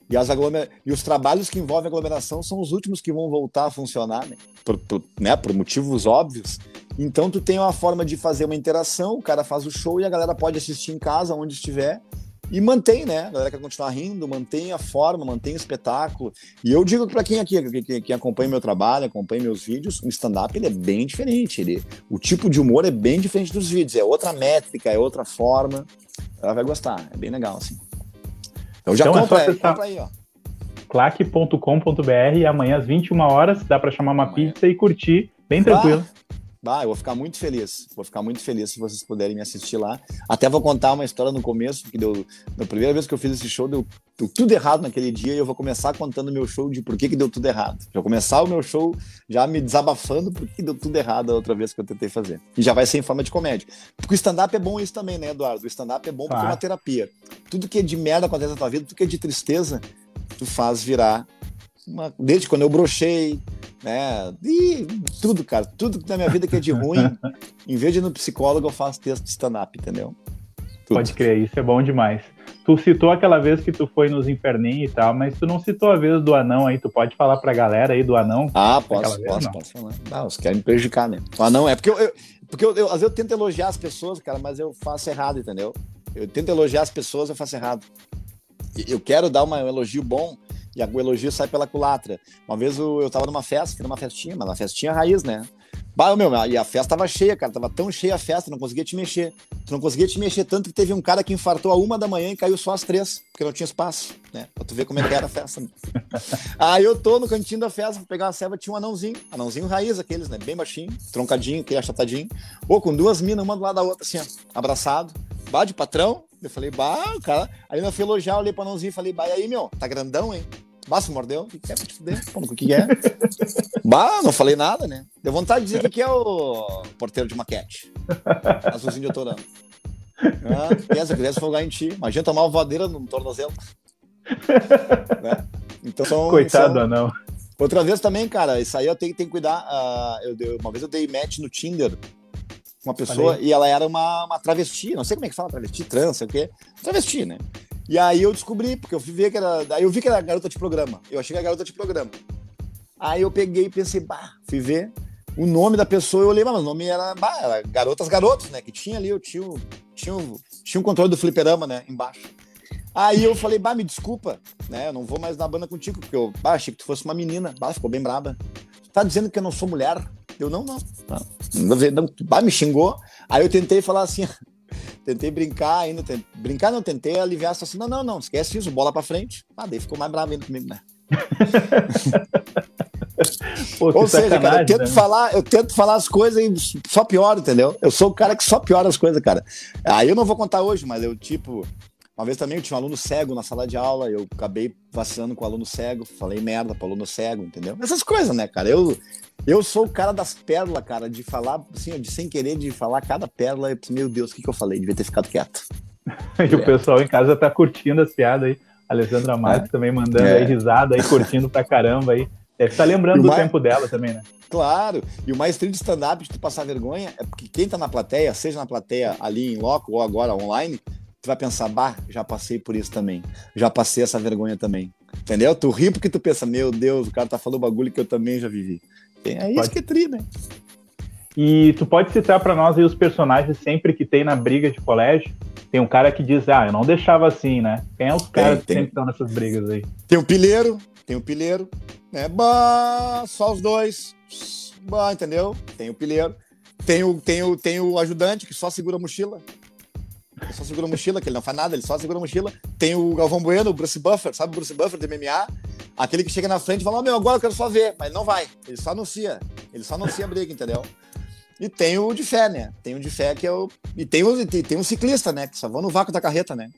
[SPEAKER 1] E, as aglomer... e os trabalhos que envolvem aglomeração são os últimos que vão voltar a funcionar, né? Por, por, né? por motivos óbvios. Então, tu tem uma forma de fazer uma interação, o cara faz o show e a galera pode assistir em casa, onde estiver, e mantém, né? A galera quer continuar rindo, mantém a forma, mantém o espetáculo. E eu digo para quem aqui, quem, quem, acompanha meu trabalho, acompanha meus vídeos, o stand-up ele é bem diferente. Ele, o tipo de humor é bem diferente dos vídeos, é outra métrica, é outra forma. Ela vai gostar, é bem legal, assim. Então já então, compra, é
[SPEAKER 2] só compra aí, ó. claque.com.br e amanhã às 21 horas dá para chamar uma amanhã. pizza e curtir bem tranquilo.
[SPEAKER 1] Ah, eu vou ficar muito feliz. Vou ficar muito feliz se vocês puderem me assistir lá. Até vou contar uma história no começo, que deu. Na primeira vez que eu fiz esse show, deu, deu tudo errado naquele dia, e eu vou começar contando meu show de por que, que deu tudo errado. Já vou começar o meu show já me desabafando por que deu tudo errado a outra vez que eu tentei fazer. E já vai ser em forma de comédia. Porque o stand-up é bom isso também, né, Eduardo? O stand-up é bom porque ah. é uma terapia. Tudo que é de merda acontece na tua vida, tudo que é de tristeza, tu faz virar uma, desde quando eu brochei, né? E tudo, cara, tudo na minha vida que é de ruim, em vez de ir no psicólogo, eu faço texto de stand-up, entendeu?
[SPEAKER 2] Tudo. Pode crer, isso é bom demais. Tu citou aquela vez que tu foi nos inferninhos e tal, mas tu não citou a vez do anão aí, tu pode falar pra galera aí do anão?
[SPEAKER 1] Ah, posso, vez, posso, não? posso falar. Não, os querem me prejudicar, né? O anão é porque eu, eu porque eu, eu, às vezes eu tento elogiar as pessoas, cara, mas eu faço errado, entendeu? Eu tento elogiar as pessoas, eu faço errado. Eu quero dar um elogio bom, e o elogio sai pela culatra. Uma vez eu, tava numa festa, que era uma festinha, mas uma festinha raiz, né? Bah, meu, e a festa tava cheia, cara. Tava tão cheia a festa, não conseguia te mexer. Tu não conseguia te mexer tanto que teve um cara que infartou a uma da manhã e caiu só às três, porque não tinha espaço, né? Pra tu ver como é que era a festa. Né? Aí eu tô no cantinho da festa, vou pegar uma ceva, tinha um anãozinho, anãozinho raiz, aqueles, né? Bem baixinho, troncadinho, que é achatadinho. Ou com duas minas, uma do lado da outra, assim, ó, abraçado. Bah, de patrão. Eu falei, bah, o cara. Aí eu fui elogiar, olhei pro anãozinho e falei, bah, e aí, meu, tá grandão, hein? Bah, mordeu? O que, é pra te fuder? o que, é? bah, não falei nada, né? Deu vontade de dizer que é o porteiro de maquete. Azulzinho de autorando. Ah, pensa, criança folgar em ti. Imagina tomar uma voadeira no tornozelo. né?
[SPEAKER 2] Então são, Coitado, são... não.
[SPEAKER 1] Outra vez também, cara, isso aí eu tenho, tenho que cuidar. Uh, eu uma vez eu dei match no Tinder uma pessoa Falei. e ela era uma, uma travesti, não sei como é que fala, travesti, trans, sei o quê. Travesti, né? E aí eu descobri, porque eu fui ver que era. Aí eu vi que era garota de programa. Eu achei que era garota de programa. Aí eu peguei e pensei, bah, fui ver o nome da pessoa, eu olhei, mas o nome era, bah, era Garotas Garotos, né? Que tinha ali, eu tinha, tinha, tinha um controle do fliperama, né? Embaixo. Aí eu falei, bah, me desculpa, né? Eu não vou mais na banda contigo, porque eu bah, achei que tu fosse uma menina. Bah, ficou bem braba. Tá dizendo que eu não sou mulher? Eu, não, não. Não, não, bah, me xingou. Aí eu tentei falar assim, tentei brincar ainda, tentei, brincar não, tentei aliviar assim, não, não, não, esquece isso, bola pra frente. Ah, daí ficou mais bravo ainda comigo, né? Pô, Ou seja, cara, eu tento, né? falar, eu tento falar as coisas e só piora, entendeu? Eu sou o cara que só piora as coisas, cara. Aí eu não vou contar hoje, mas eu, tipo, uma vez também eu tinha um aluno cego na sala de aula, eu acabei vacilando com o aluno cego, falei merda pro aluno cego, entendeu? Essas coisas, né, cara? Eu, eu sou o cara das pérolas, cara, de falar, assim, de sem querer, de falar cada pérola. Eu, meu Deus, o que, que eu falei? Devia ter ficado quieto.
[SPEAKER 2] e é. o pessoal em casa tá curtindo as piadas aí. A Alessandra Matos é. também mandando é. aí risada aí, curtindo pra caramba aí. Deve estar tá lembrando do mais... tempo dela também, né?
[SPEAKER 1] Claro. E o mais triste stand-up de tu passar vergonha é porque quem tá na plateia, seja na plateia ali em loco ou agora online, tu vai pensar, bah, já passei por isso também. Já passei essa vergonha também. Entendeu? Tu ri porque tu pensa, meu Deus, o cara tá falando bagulho que eu também já vivi. É isso pode. que é tri, né?
[SPEAKER 2] E tu pode citar para nós aí os personagens sempre que tem na briga de colégio? Tem um cara que diz, ah, eu não deixava assim, né? Quem é os caras que sempre estão nessas brigas aí?
[SPEAKER 1] Tem o pileiro, tem o pileiro, né? Bah, só os dois. Bah, entendeu? Tem o pileiro. Tem o, tem, o, tem o ajudante que só segura a mochila. Ele só segura a mochila, que ele não faz nada, ele só segura a mochila. Tem o Galvão Bueno, o Bruce Buffer, sabe o Bruce Buffer do MMA? Aquele que chega na frente e fala, oh, meu, agora eu quero só ver. Mas ele não vai. Ele só anuncia. Ele só anuncia a briga, entendeu? E tem o de fé, né? Tem o de fé que é o. E tem o, tem o ciclista, né? Que só vai no vácuo da carreta, né?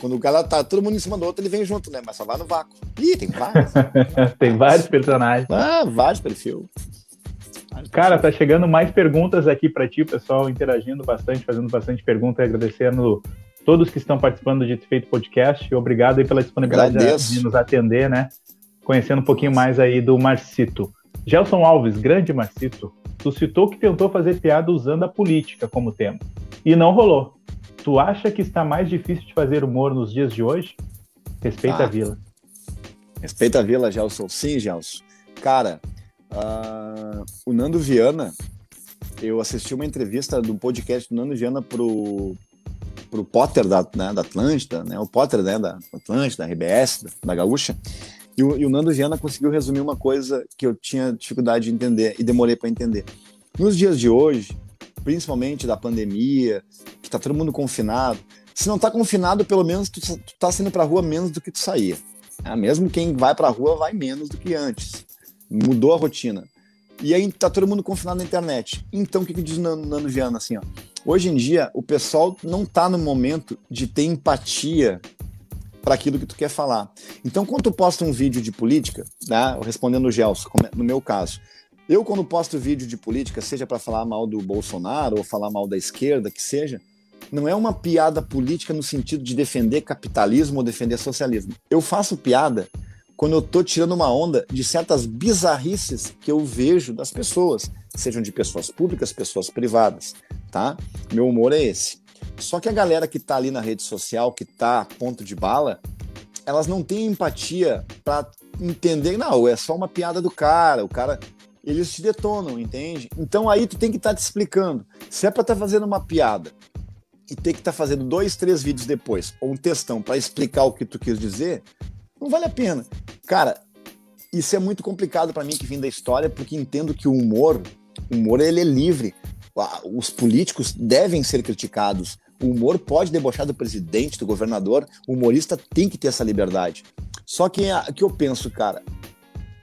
[SPEAKER 1] Quando o cara tá todo mundo em cima do outro, ele vem junto, né? Mas só vai no vácuo. Ih, tem vários.
[SPEAKER 2] tem vários personagens.
[SPEAKER 1] Ah, vários perfis.
[SPEAKER 2] Cara, tá chegando mais perguntas aqui para ti, pessoal interagindo bastante, fazendo bastante pergunta e agradecendo todos que estão participando do Dito Feito Podcast. Obrigado aí pela disponibilidade Agradeço. de nos atender, né? Conhecendo um pouquinho mais aí do Marcito. Gelson Alves, grande Marcito, tu citou que tentou fazer piada usando a política como tema. E não rolou. Tu acha que está mais difícil de fazer humor nos dias de hoje? Respeita ah, a vila.
[SPEAKER 1] Respeita a vila, Gelson. Sim, Gelson. Cara, uh, o Nando Viana, eu assisti uma entrevista do podcast do Nando Viana pro pro Potter da, né, da Atlântida, né, o Potter né, da Atlântida, da RBS, da, da Gaúcha, e o, e o, Nando Viana conseguiu resumir uma coisa que eu tinha dificuldade de entender e demorei para entender. Nos dias de hoje, principalmente da pandemia, que está todo mundo confinado, se não está confinado, pelo menos tu, tu tá saindo para a rua menos do que tu saía. É, mesmo quem vai para a rua vai menos do que antes. Mudou a rotina. E aí tá todo mundo confinado na internet. Então o que, que diz o Nando Viana assim, ó? Hoje em dia, o pessoal não tá no momento de ter empatia para aquilo que tu quer falar. Então, quando tu posta um vídeo de política, né, respondendo o Gelson, é, no meu caso, eu quando posto vídeo de política, seja para falar mal do Bolsonaro ou falar mal da esquerda, que seja, não é uma piada política no sentido de defender capitalismo ou defender socialismo. Eu faço piada quando eu tô tirando uma onda de certas bizarrices que eu vejo das pessoas, sejam de pessoas públicas, pessoas privadas, tá? Meu humor é esse. Só que a galera que tá ali na rede social, que tá ponto de bala, elas não têm empatia para entender, não, é só uma piada do cara, o cara eles te detonam, entende? Então aí tu tem que estar tá te explicando. Se é para estar tá fazendo uma piada e ter que estar tá fazendo dois, três vídeos depois, ou um textão para explicar o que tu quis dizer, não vale a pena. Cara, isso é muito complicado para mim que vim da história, porque entendo que o humor, o humor ele é livre. Os políticos devem ser criticados. O humor pode debochar do presidente, do governador. O humorista tem que ter essa liberdade. Só que, que eu penso, cara,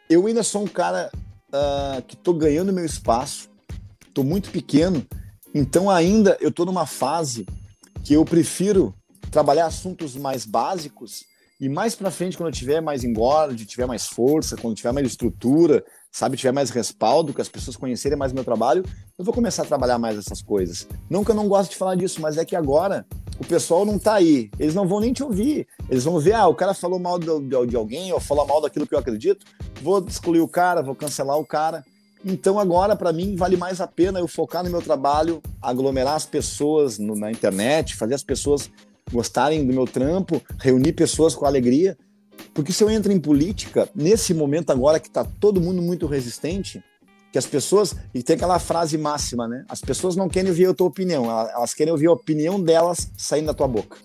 [SPEAKER 1] eu ainda sou um cara uh, que estou ganhando meu espaço, estou muito pequeno, então ainda eu estou numa fase que eu prefiro trabalhar assuntos mais básicos e mais para frente, quando eu tiver mais engorde, tiver mais força, quando tiver mais estrutura, sabe, tiver mais respaldo, que as pessoas conhecerem mais meu trabalho, eu vou começar a trabalhar mais essas coisas. Não que eu não gosto de falar disso, mas é que agora o pessoal não tá aí. Eles não vão nem te ouvir. Eles vão ver, ah, o cara falou mal de, de, de alguém, ou falou mal daquilo que eu acredito, vou excluir o cara, vou cancelar o cara. Então agora, para mim, vale mais a pena eu focar no meu trabalho, aglomerar as pessoas no, na internet, fazer as pessoas gostarem do meu trampo, reunir pessoas com alegria. Porque se eu entro em política, nesse momento agora que está todo mundo muito resistente, que as pessoas, e tem aquela frase máxima, né? As pessoas não querem ouvir a tua opinião, elas querem ouvir a opinião delas saindo da tua boca.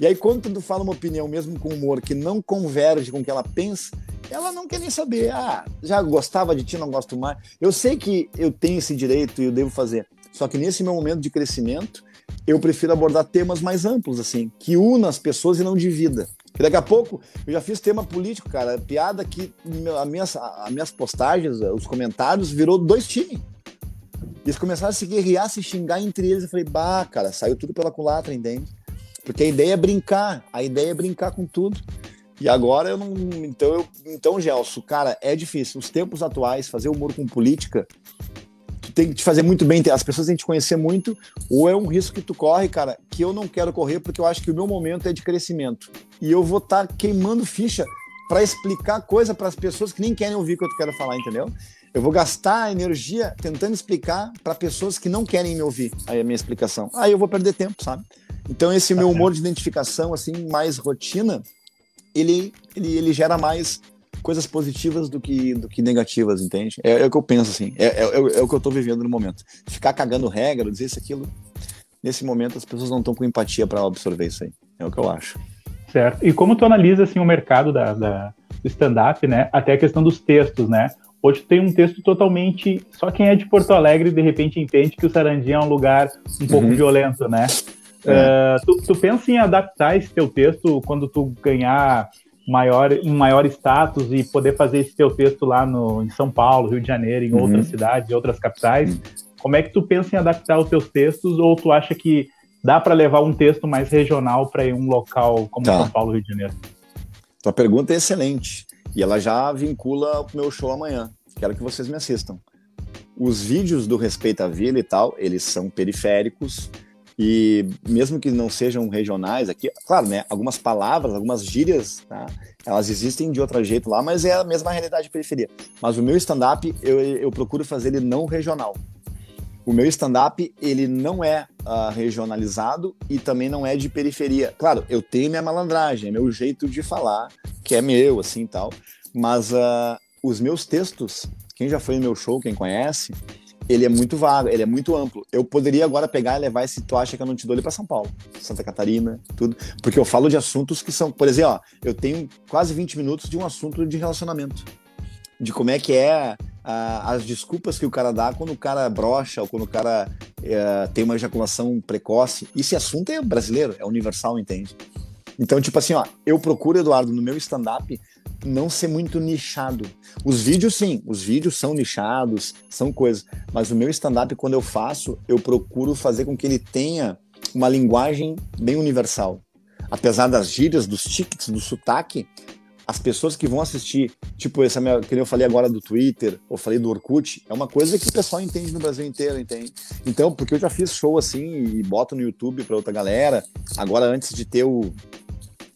[SPEAKER 1] E aí, quando tu fala uma opinião, mesmo com humor, que não converge com o que ela pensa, ela não quer nem saber. Ah, já gostava de ti, não gosto mais. Eu sei que eu tenho esse direito e eu devo fazer. Só que nesse meu momento de crescimento, eu prefiro abordar temas mais amplos, assim, que unam as pessoas e não divida. Porque daqui a pouco eu já fiz tema político, cara. Piada que as minhas, as minhas postagens, os comentários, virou dois times. Eles começaram a se guerrear, se xingar entre eles. Eu falei, bah, cara, saiu tudo pela culatra, entende? Porque a ideia é brincar, a ideia é brincar com tudo. E agora eu não. Então, eu, então Gelson, cara, é difícil. Os tempos atuais, fazer humor com política tem que te fazer muito bem, as pessoas têm que te conhecer muito, ou é um risco que tu corre, cara, que eu não quero correr porque eu acho que o meu momento é de crescimento. E eu vou estar tá queimando ficha para explicar coisa para as pessoas que nem querem ouvir o que eu quero falar, entendeu? Eu vou gastar energia tentando explicar para pessoas que não querem me ouvir aí a minha explicação. Aí eu vou perder tempo, sabe? Então esse meu humor de identificação assim mais rotina, ele ele, ele gera mais coisas positivas do que, do que negativas, entende? É, é o que eu penso, assim. É, é, é, é o que eu tô vivendo no momento. Ficar cagando regra, dizer isso, aquilo. Nesse momento, as pessoas não estão com empatia para absorver isso aí. É o que eu acho.
[SPEAKER 2] Certo. E como tu analisa, assim, o mercado da, da do stand-up, né? Até a questão dos textos, né? Hoje tem um texto totalmente. Só quem é de Porto Alegre, de repente, entende que o Sarandinha é um lugar um pouco uhum. violento, né? É. Uh, tu, tu pensa em adaptar esse teu texto quando tu ganhar maior, um maior status e poder fazer esse teu texto lá no, em São Paulo, Rio de Janeiro, em uhum. outras cidades, outras capitais. Como é que tu pensa em adaptar os teus textos ou tu acha que dá para levar um texto mais regional para um local como tá. São Paulo, Rio de Janeiro?
[SPEAKER 1] Tua pergunta é excelente e ela já vincula o meu show amanhã. Quero que vocês me assistam. Os vídeos do Respeito à Vila e tal, eles são periféricos, e mesmo que não sejam regionais aqui, claro, né? Algumas palavras, algumas gírias, tá? elas existem de outro jeito lá, mas é a mesma realidade de periferia. Mas o meu stand-up, eu, eu procuro fazer ele não regional. O meu stand-up, ele não é uh, regionalizado e também não é de periferia. Claro, eu tenho minha malandragem, é meu jeito de falar, que é meu, assim, tal. Mas uh, os meus textos, quem já foi no meu show, quem conhece, ele é muito vago, ele é muito amplo. Eu poderia agora pegar e levar esse tu acha que eu não te dou ele para São Paulo, Santa Catarina, tudo, porque eu falo de assuntos que são, por exemplo, ó, eu tenho quase 20 minutos de um assunto de relacionamento, de como é que é a, as desculpas que o cara dá quando o cara brocha ou quando o cara é, tem uma ejaculação precoce. Esse assunto é brasileiro, é universal, entende? Então, tipo assim, ó, eu procuro, Eduardo, no meu stand-up, não ser muito nichado. Os vídeos, sim, os vídeos são nichados, são coisas. Mas o meu stand-up, quando eu faço, eu procuro fazer com que ele tenha uma linguagem bem universal. Apesar das gírias, dos tickets, do sotaque, as pessoas que vão assistir, tipo essa minha, que eu falei agora do Twitter, ou falei do Orkut, é uma coisa que o pessoal entende no Brasil inteiro, entende? Então, porque eu já fiz show assim e boto no YouTube para outra galera. Agora, antes de ter o,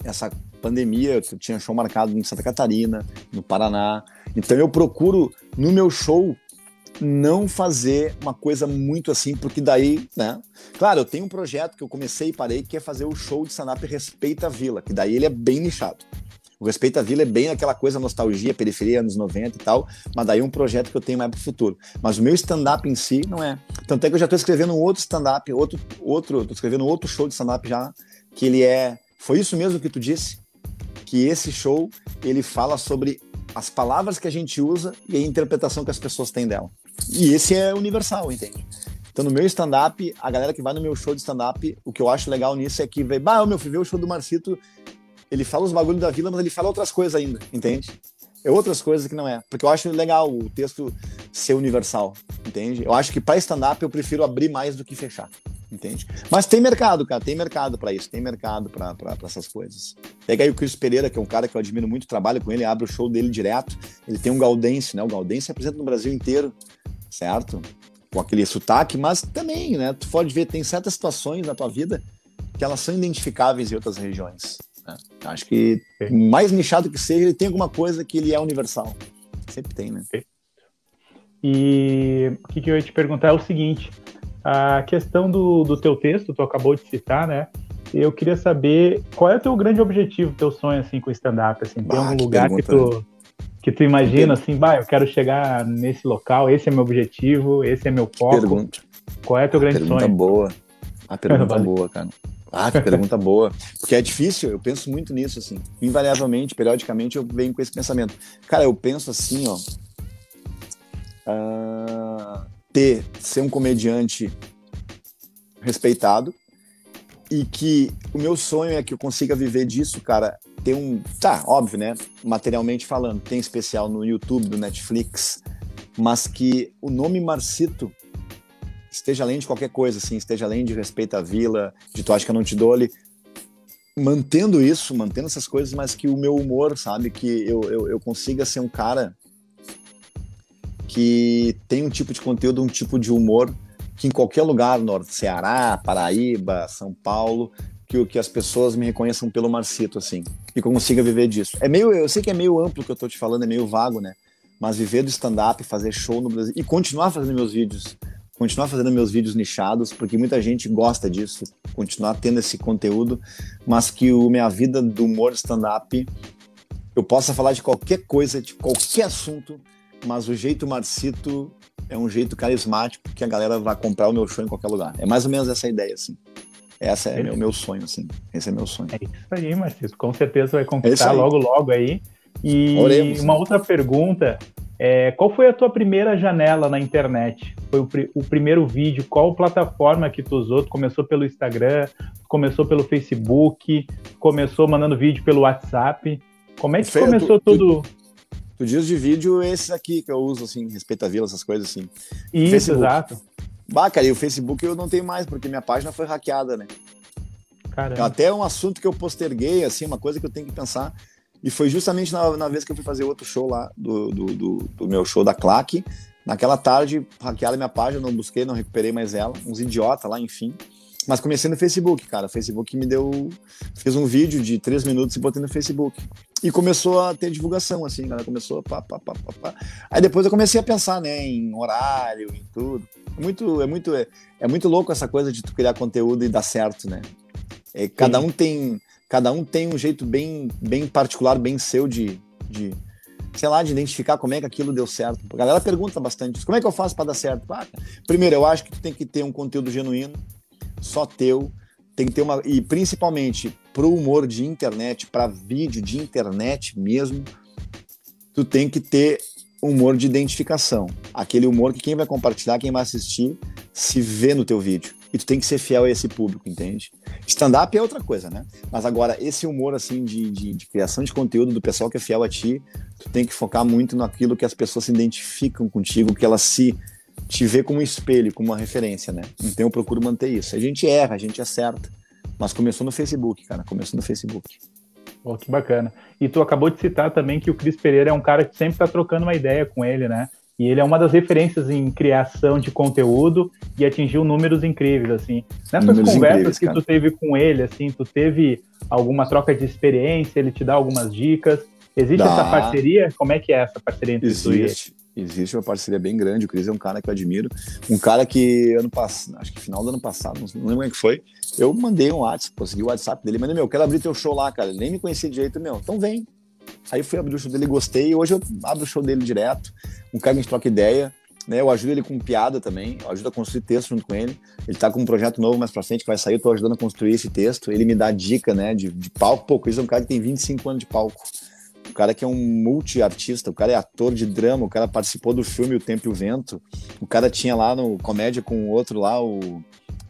[SPEAKER 1] essa pandemia, eu tinha show marcado em Santa Catarina, no Paraná. Então eu procuro no meu show não fazer uma coisa muito assim, porque daí, né? Claro, eu tenho um projeto que eu comecei e parei, que é fazer o show de stand-up Respeita a Vila, que daí ele é bem nichado. O Respeita a Vila é bem aquela coisa nostalgia, periferia, anos 90 e tal, mas daí é um projeto que eu tenho mais para o futuro. Mas o meu stand-up em si não é. Tanto é que eu já estou escrevendo um outro stand-up, outro, outro, tô escrevendo outro show de stand-up já, que ele é. Foi isso mesmo que tu disse? Que esse show ele fala sobre as palavras que a gente usa e a interpretação que as pessoas têm dela. E esse é universal, entende? Então, no meu stand-up, a galera que vai no meu show de stand-up, o que eu acho legal nisso é que, vê, bah, meu, fui ver o show do Marcito, ele fala os bagulhos da vila, mas ele fala outras coisas ainda, entende? É outras coisas que não é. Porque eu acho legal o texto ser universal, entende? Eu acho que para stand-up eu prefiro abrir mais do que fechar entende? Mas tem mercado, cara, tem mercado para isso, tem mercado para essas coisas. Pega aí o Cris Pereira, que é um cara que eu admiro muito, trabalho com ele, abre o show dele direto. Ele tem um Gaudense, né? O Gaudense apresenta no Brasil inteiro, certo? Com aquele sotaque, mas também, né? Tu pode ver, tem certas situações na tua vida que elas são identificáveis em outras regiões. Né? Acho que, mais nichado que seja, ele tem alguma coisa que ele é universal. Sempre tem, né?
[SPEAKER 2] E o que, que eu ia te perguntar é o seguinte: a questão do, do teu texto, tu acabou de citar, né? Eu queria saber qual é o teu grande objetivo, teu sonho assim com o stand-up, assim, tem algum lugar que tu que tu imagina assim, bah, eu quero chegar nesse local, esse é meu objetivo, esse é meu foco. Pergunta. Qual é o teu grande
[SPEAKER 1] pergunta
[SPEAKER 2] sonho?
[SPEAKER 1] boa. A pergunta boa, cara. Ah, que pergunta boa. Porque é difícil, eu penso muito nisso, assim. Invariavelmente, periodicamente, eu venho com esse pensamento. Cara, eu penso assim, ó. Uh, ter, ser um comediante respeitado e que o meu sonho é que eu consiga viver disso, cara. Ter um. Tá, óbvio, né? Materialmente falando, tem especial no YouTube, do Netflix, mas que o nome Marcito esteja além de qualquer coisa, assim, esteja além de respeito à vila, de tu acha que eu não te dou ali. Mantendo isso, mantendo essas coisas, mas que o meu humor, sabe? Que eu, eu, eu consiga ser um cara que tem um tipo de conteúdo, um tipo de humor que em qualquer lugar, no Ceará, Paraíba, São Paulo, que, que as pessoas me reconheçam pelo Marcito, assim, e consiga viver disso. É meio, eu sei que é meio amplo o que eu tô te falando, é meio vago, né? Mas viver do stand-up, fazer show no Brasil e continuar fazendo meus vídeos, continuar fazendo meus vídeos nichados, porque muita gente gosta disso, continuar tendo esse conteúdo, mas que o minha vida do humor stand-up eu possa falar de qualquer coisa, de qualquer assunto, mas o jeito Marcito é um jeito carismático que a galera vai comprar o meu show em qualquer lugar. É mais ou menos essa ideia, assim. Essa é, meu, meu sonho, assim. Esse é meu sonho.
[SPEAKER 2] É isso aí, Marcito. Com certeza vai conquistar é logo, logo aí. E Oremos. uma outra pergunta é, qual foi a tua primeira janela na internet? Foi o, o, primeiro vídeo? Qual plataforma que tu usou? Tu começou pelo Instagram? começou pelo Facebook? Começou mandando vídeo pelo WhatsApp? Como é que começou tu, tudo? Tu,
[SPEAKER 1] Tu dias de vídeo, esses aqui que eu uso, assim, respeito a vila, essas coisas assim.
[SPEAKER 2] Isso, Facebook. exato.
[SPEAKER 1] Bah, cara, e o Facebook eu não tenho mais, porque minha página foi hackeada, né? Caramba. Até um assunto que eu posterguei, assim, uma coisa que eu tenho que pensar. E foi justamente na, na vez que eu fui fazer outro show lá, do, do, do, do meu show da Claque. Naquela tarde, hackearam minha página, não busquei, não recuperei mais ela. Uns idiotas lá, enfim. Mas comecei no Facebook, cara. O Facebook me deu. Fiz um vídeo de três minutos e botei no Facebook. E começou a ter divulgação, assim, cara. Começou a pá, pá, pá, pá, pá. Aí depois eu comecei a pensar, né, em horário, em tudo. É muito, é muito, é, é muito louco essa coisa de tu criar conteúdo e dar certo, né? É, cada um tem cada um tem um jeito bem, bem particular, bem seu de, de, sei lá, de identificar como é que aquilo deu certo. A galera pergunta bastante. Como é que eu faço para dar certo? Ah, primeiro, eu acho que tu tem que ter um conteúdo genuíno, só teu. Tem que ter uma. E principalmente pro humor de internet, para vídeo de internet mesmo, tu tem que ter humor de identificação. Aquele humor que quem vai compartilhar, quem vai assistir, se vê no teu vídeo. E tu tem que ser fiel a esse público, entende? Stand-up é outra coisa, né? Mas agora, esse humor, assim, de, de, de, criação de conteúdo do pessoal que é fiel a ti, tu tem que focar muito naquilo que as pessoas se identificam contigo, que elas se te vê como um espelho, como uma referência, né? Então eu procuro manter isso. A gente erra, a gente acerta. Mas começou no Facebook, cara. Começou no Facebook.
[SPEAKER 2] Oh, que bacana. E tu acabou de citar também que o Cris Pereira é um cara que sempre está trocando uma ideia com ele, né? E ele é uma das referências em criação de conteúdo e atingiu números incríveis, assim. Nessas números conversas que cara. tu teve com ele, assim, tu teve alguma troca de experiência, ele te dá algumas dicas. Existe dá. essa parceria? Como é que é essa parceria entre
[SPEAKER 1] Existe. tu e ele? Existe uma parceria bem grande. O Cris é um cara que eu admiro. Um cara que ano passado, acho que final do ano passado, não lembro como é que foi. Eu mandei um WhatsApp, consegui o WhatsApp dele, mandei, meu, quero abrir teu show lá, cara. Ele nem me conhecia de jeito, meu. Então vem. Aí fui abrir o show dele, gostei. Hoje eu abro o show dele direto. Um cara que a gente troca ideia. Né, eu ajudo ele com piada também, eu ajudo a construir texto junto com ele. Ele tá com um projeto novo mais pra frente que vai sair, eu tô ajudando a construir esse texto. Ele me dá dica, né, de, de palco. Pô, Cris é um cara que tem 25 anos de palco o cara que é um multi-artista, o cara é ator de drama, o cara participou do filme O Tempo e o Vento, o cara tinha lá no Comédia com o outro lá, o,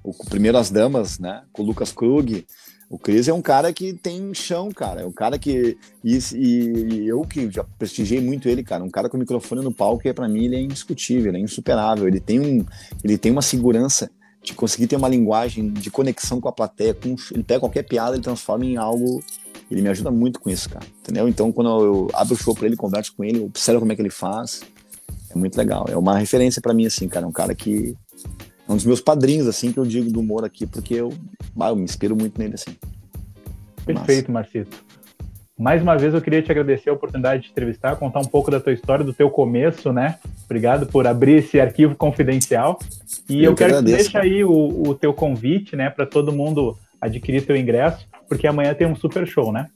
[SPEAKER 1] o Primeiro as Damas, né, com o Lucas Krug, o Cris é um cara que tem chão, cara. É um cara que. E, e, eu que já prestigiei muito ele, cara. Um cara com microfone no palco, é para mim, ele é indiscutível, ele é insuperável. Ele tem, um, ele tem uma segurança de conseguir ter uma linguagem de conexão com a plateia. Com, ele pega qualquer piada, ele transforma em algo ele me ajuda muito com isso, cara. Entendeu? Então, quando eu abro o show pra ele, converso com ele, observo como é que ele faz. É muito legal. É uma referência para mim, assim, cara. É um cara que. É um dos meus padrinhos, assim, que eu digo do humor aqui, porque eu, ah, eu me inspiro muito nele, assim.
[SPEAKER 2] Perfeito, Marcito. Mais uma vez eu queria te agradecer a oportunidade de te entrevistar, contar um pouco da tua história, do teu começo, né? Obrigado por abrir esse arquivo confidencial. E eu, eu quero que, que deixe aí o, o teu convite, né, para todo mundo adquirir teu ingresso porque amanhã tem um super show, né?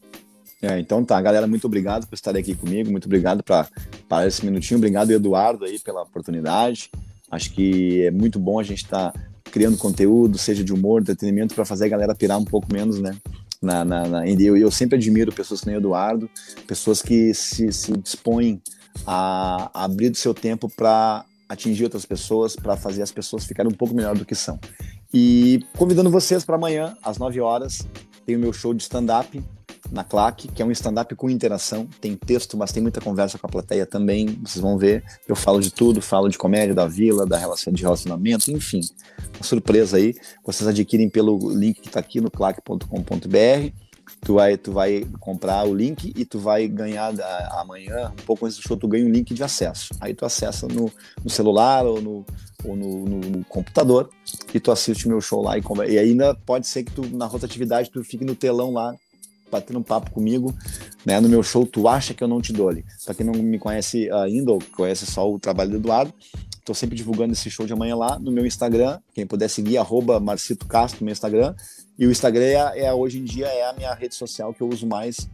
[SPEAKER 1] É, então tá, galera, muito obrigado por estar aqui comigo, muito obrigado para esse minutinho, obrigado Eduardo aí pela oportunidade. Acho que é muito bom a gente estar tá criando conteúdo, seja de humor, entretenimento, para fazer a galera pirar um pouco menos, né? Na, na, na, eu, eu sempre admiro pessoas como Eduardo, pessoas que se, se dispõem a, a abrir do seu tempo para atingir outras pessoas, para fazer as pessoas ficarem um pouco melhor do que são. E convidando vocês para amanhã, às 9 horas, tem o meu show de stand-up na Claque, que é um stand-up com interação. Tem texto, mas tem muita conversa com a plateia também. Vocês vão ver. Eu falo de tudo, falo de comédia, da vila, da relação de relacionamento, enfim. Uma surpresa aí. Vocês adquirem pelo link que está aqui no claque.com.br. Tu vai, tu vai comprar o link e tu vai ganhar amanhã, um pouco antes do show, tu ganha um link de acesso. Aí tu acessa no, no celular ou no, ou no, no, no, computador e tu assiste o meu show lá e, e ainda pode ser que tu na rotatividade tu fique no telão lá batendo um papo comigo, né, no meu show Tu Acha Que Eu Não Te Dole. Pra quem não me conhece ainda, ou conhece só o trabalho do Eduardo, tô sempre divulgando esse show de amanhã lá no meu Instagram, quem puder seguir, arroba Marcito Castro no meu Instagram, e o Instagram é, é, hoje em dia é a minha rede social que eu uso mais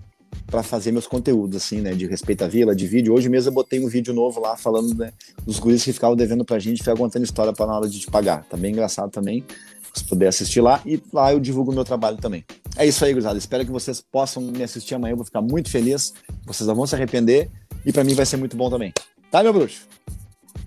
[SPEAKER 1] para fazer meus conteúdos, assim, né? De respeito à vila, de vídeo. Hoje mesmo eu botei um vídeo novo lá falando né, dos guris que ficavam devendo pra gente, ficar contando história para na hora de te pagar. Tá bem engraçado também. Se puder assistir lá, e lá eu divulgo o meu trabalho também. É isso aí, gurizada. Espero que vocês possam me assistir amanhã. Eu vou ficar muito feliz. Vocês não vão se arrepender. E para mim vai ser muito bom também. Tá, meu bruxo?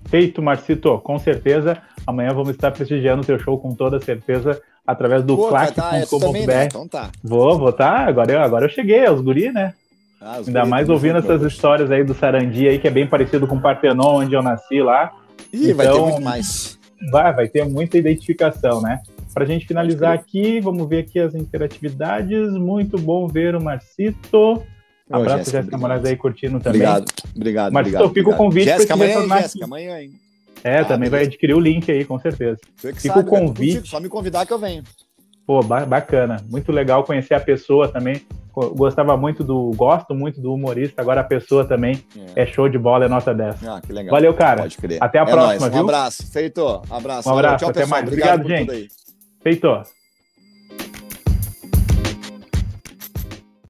[SPEAKER 2] Feito, Marcito. Com certeza. Amanhã vamos estar prestigiando o teu show com toda certeza através do claque.com.br. Né? Então tá. Vou, vou tá. Agora eu, agora eu cheguei, aos guri, né? Ah, Ainda mais ouvindo essas histórias aí do Sarandi aí, que é bem parecido com o Partenon, onde eu nasci lá.
[SPEAKER 1] Ih, então, vai ter então, muito mais.
[SPEAKER 2] Vai, vai ter muita identificação, né? Para a gente finalizar aqui, vamos ver aqui as interatividades. Muito bom ver o Marcito. Abraço, Jéssica, Jéssica Moraes aí curtindo também.
[SPEAKER 1] Obrigado, obrigado.
[SPEAKER 2] Marcito,
[SPEAKER 1] obrigado,
[SPEAKER 2] fica o convite
[SPEAKER 1] para amanhã, retornar Jéssica, amanhã, hein?
[SPEAKER 2] É, ah, também beleza. vai adquirir o link aí, com certeza. Fica o convite.
[SPEAKER 1] Só me convidar que eu venho.
[SPEAKER 2] Pô, bacana. Muito legal conhecer a pessoa também. Gostava muito do. Gosto muito do humorista. Agora a pessoa também é, é show de bola, é nota 10. Ah, que legal. Valeu, cara. Pode crer. Até a é próxima, nóis.
[SPEAKER 1] viu? Um abraço. Feito. Abraço.
[SPEAKER 2] Um abraço. Tchau, até pessoal. mais. Obrigado, Obrigado gente. Feito.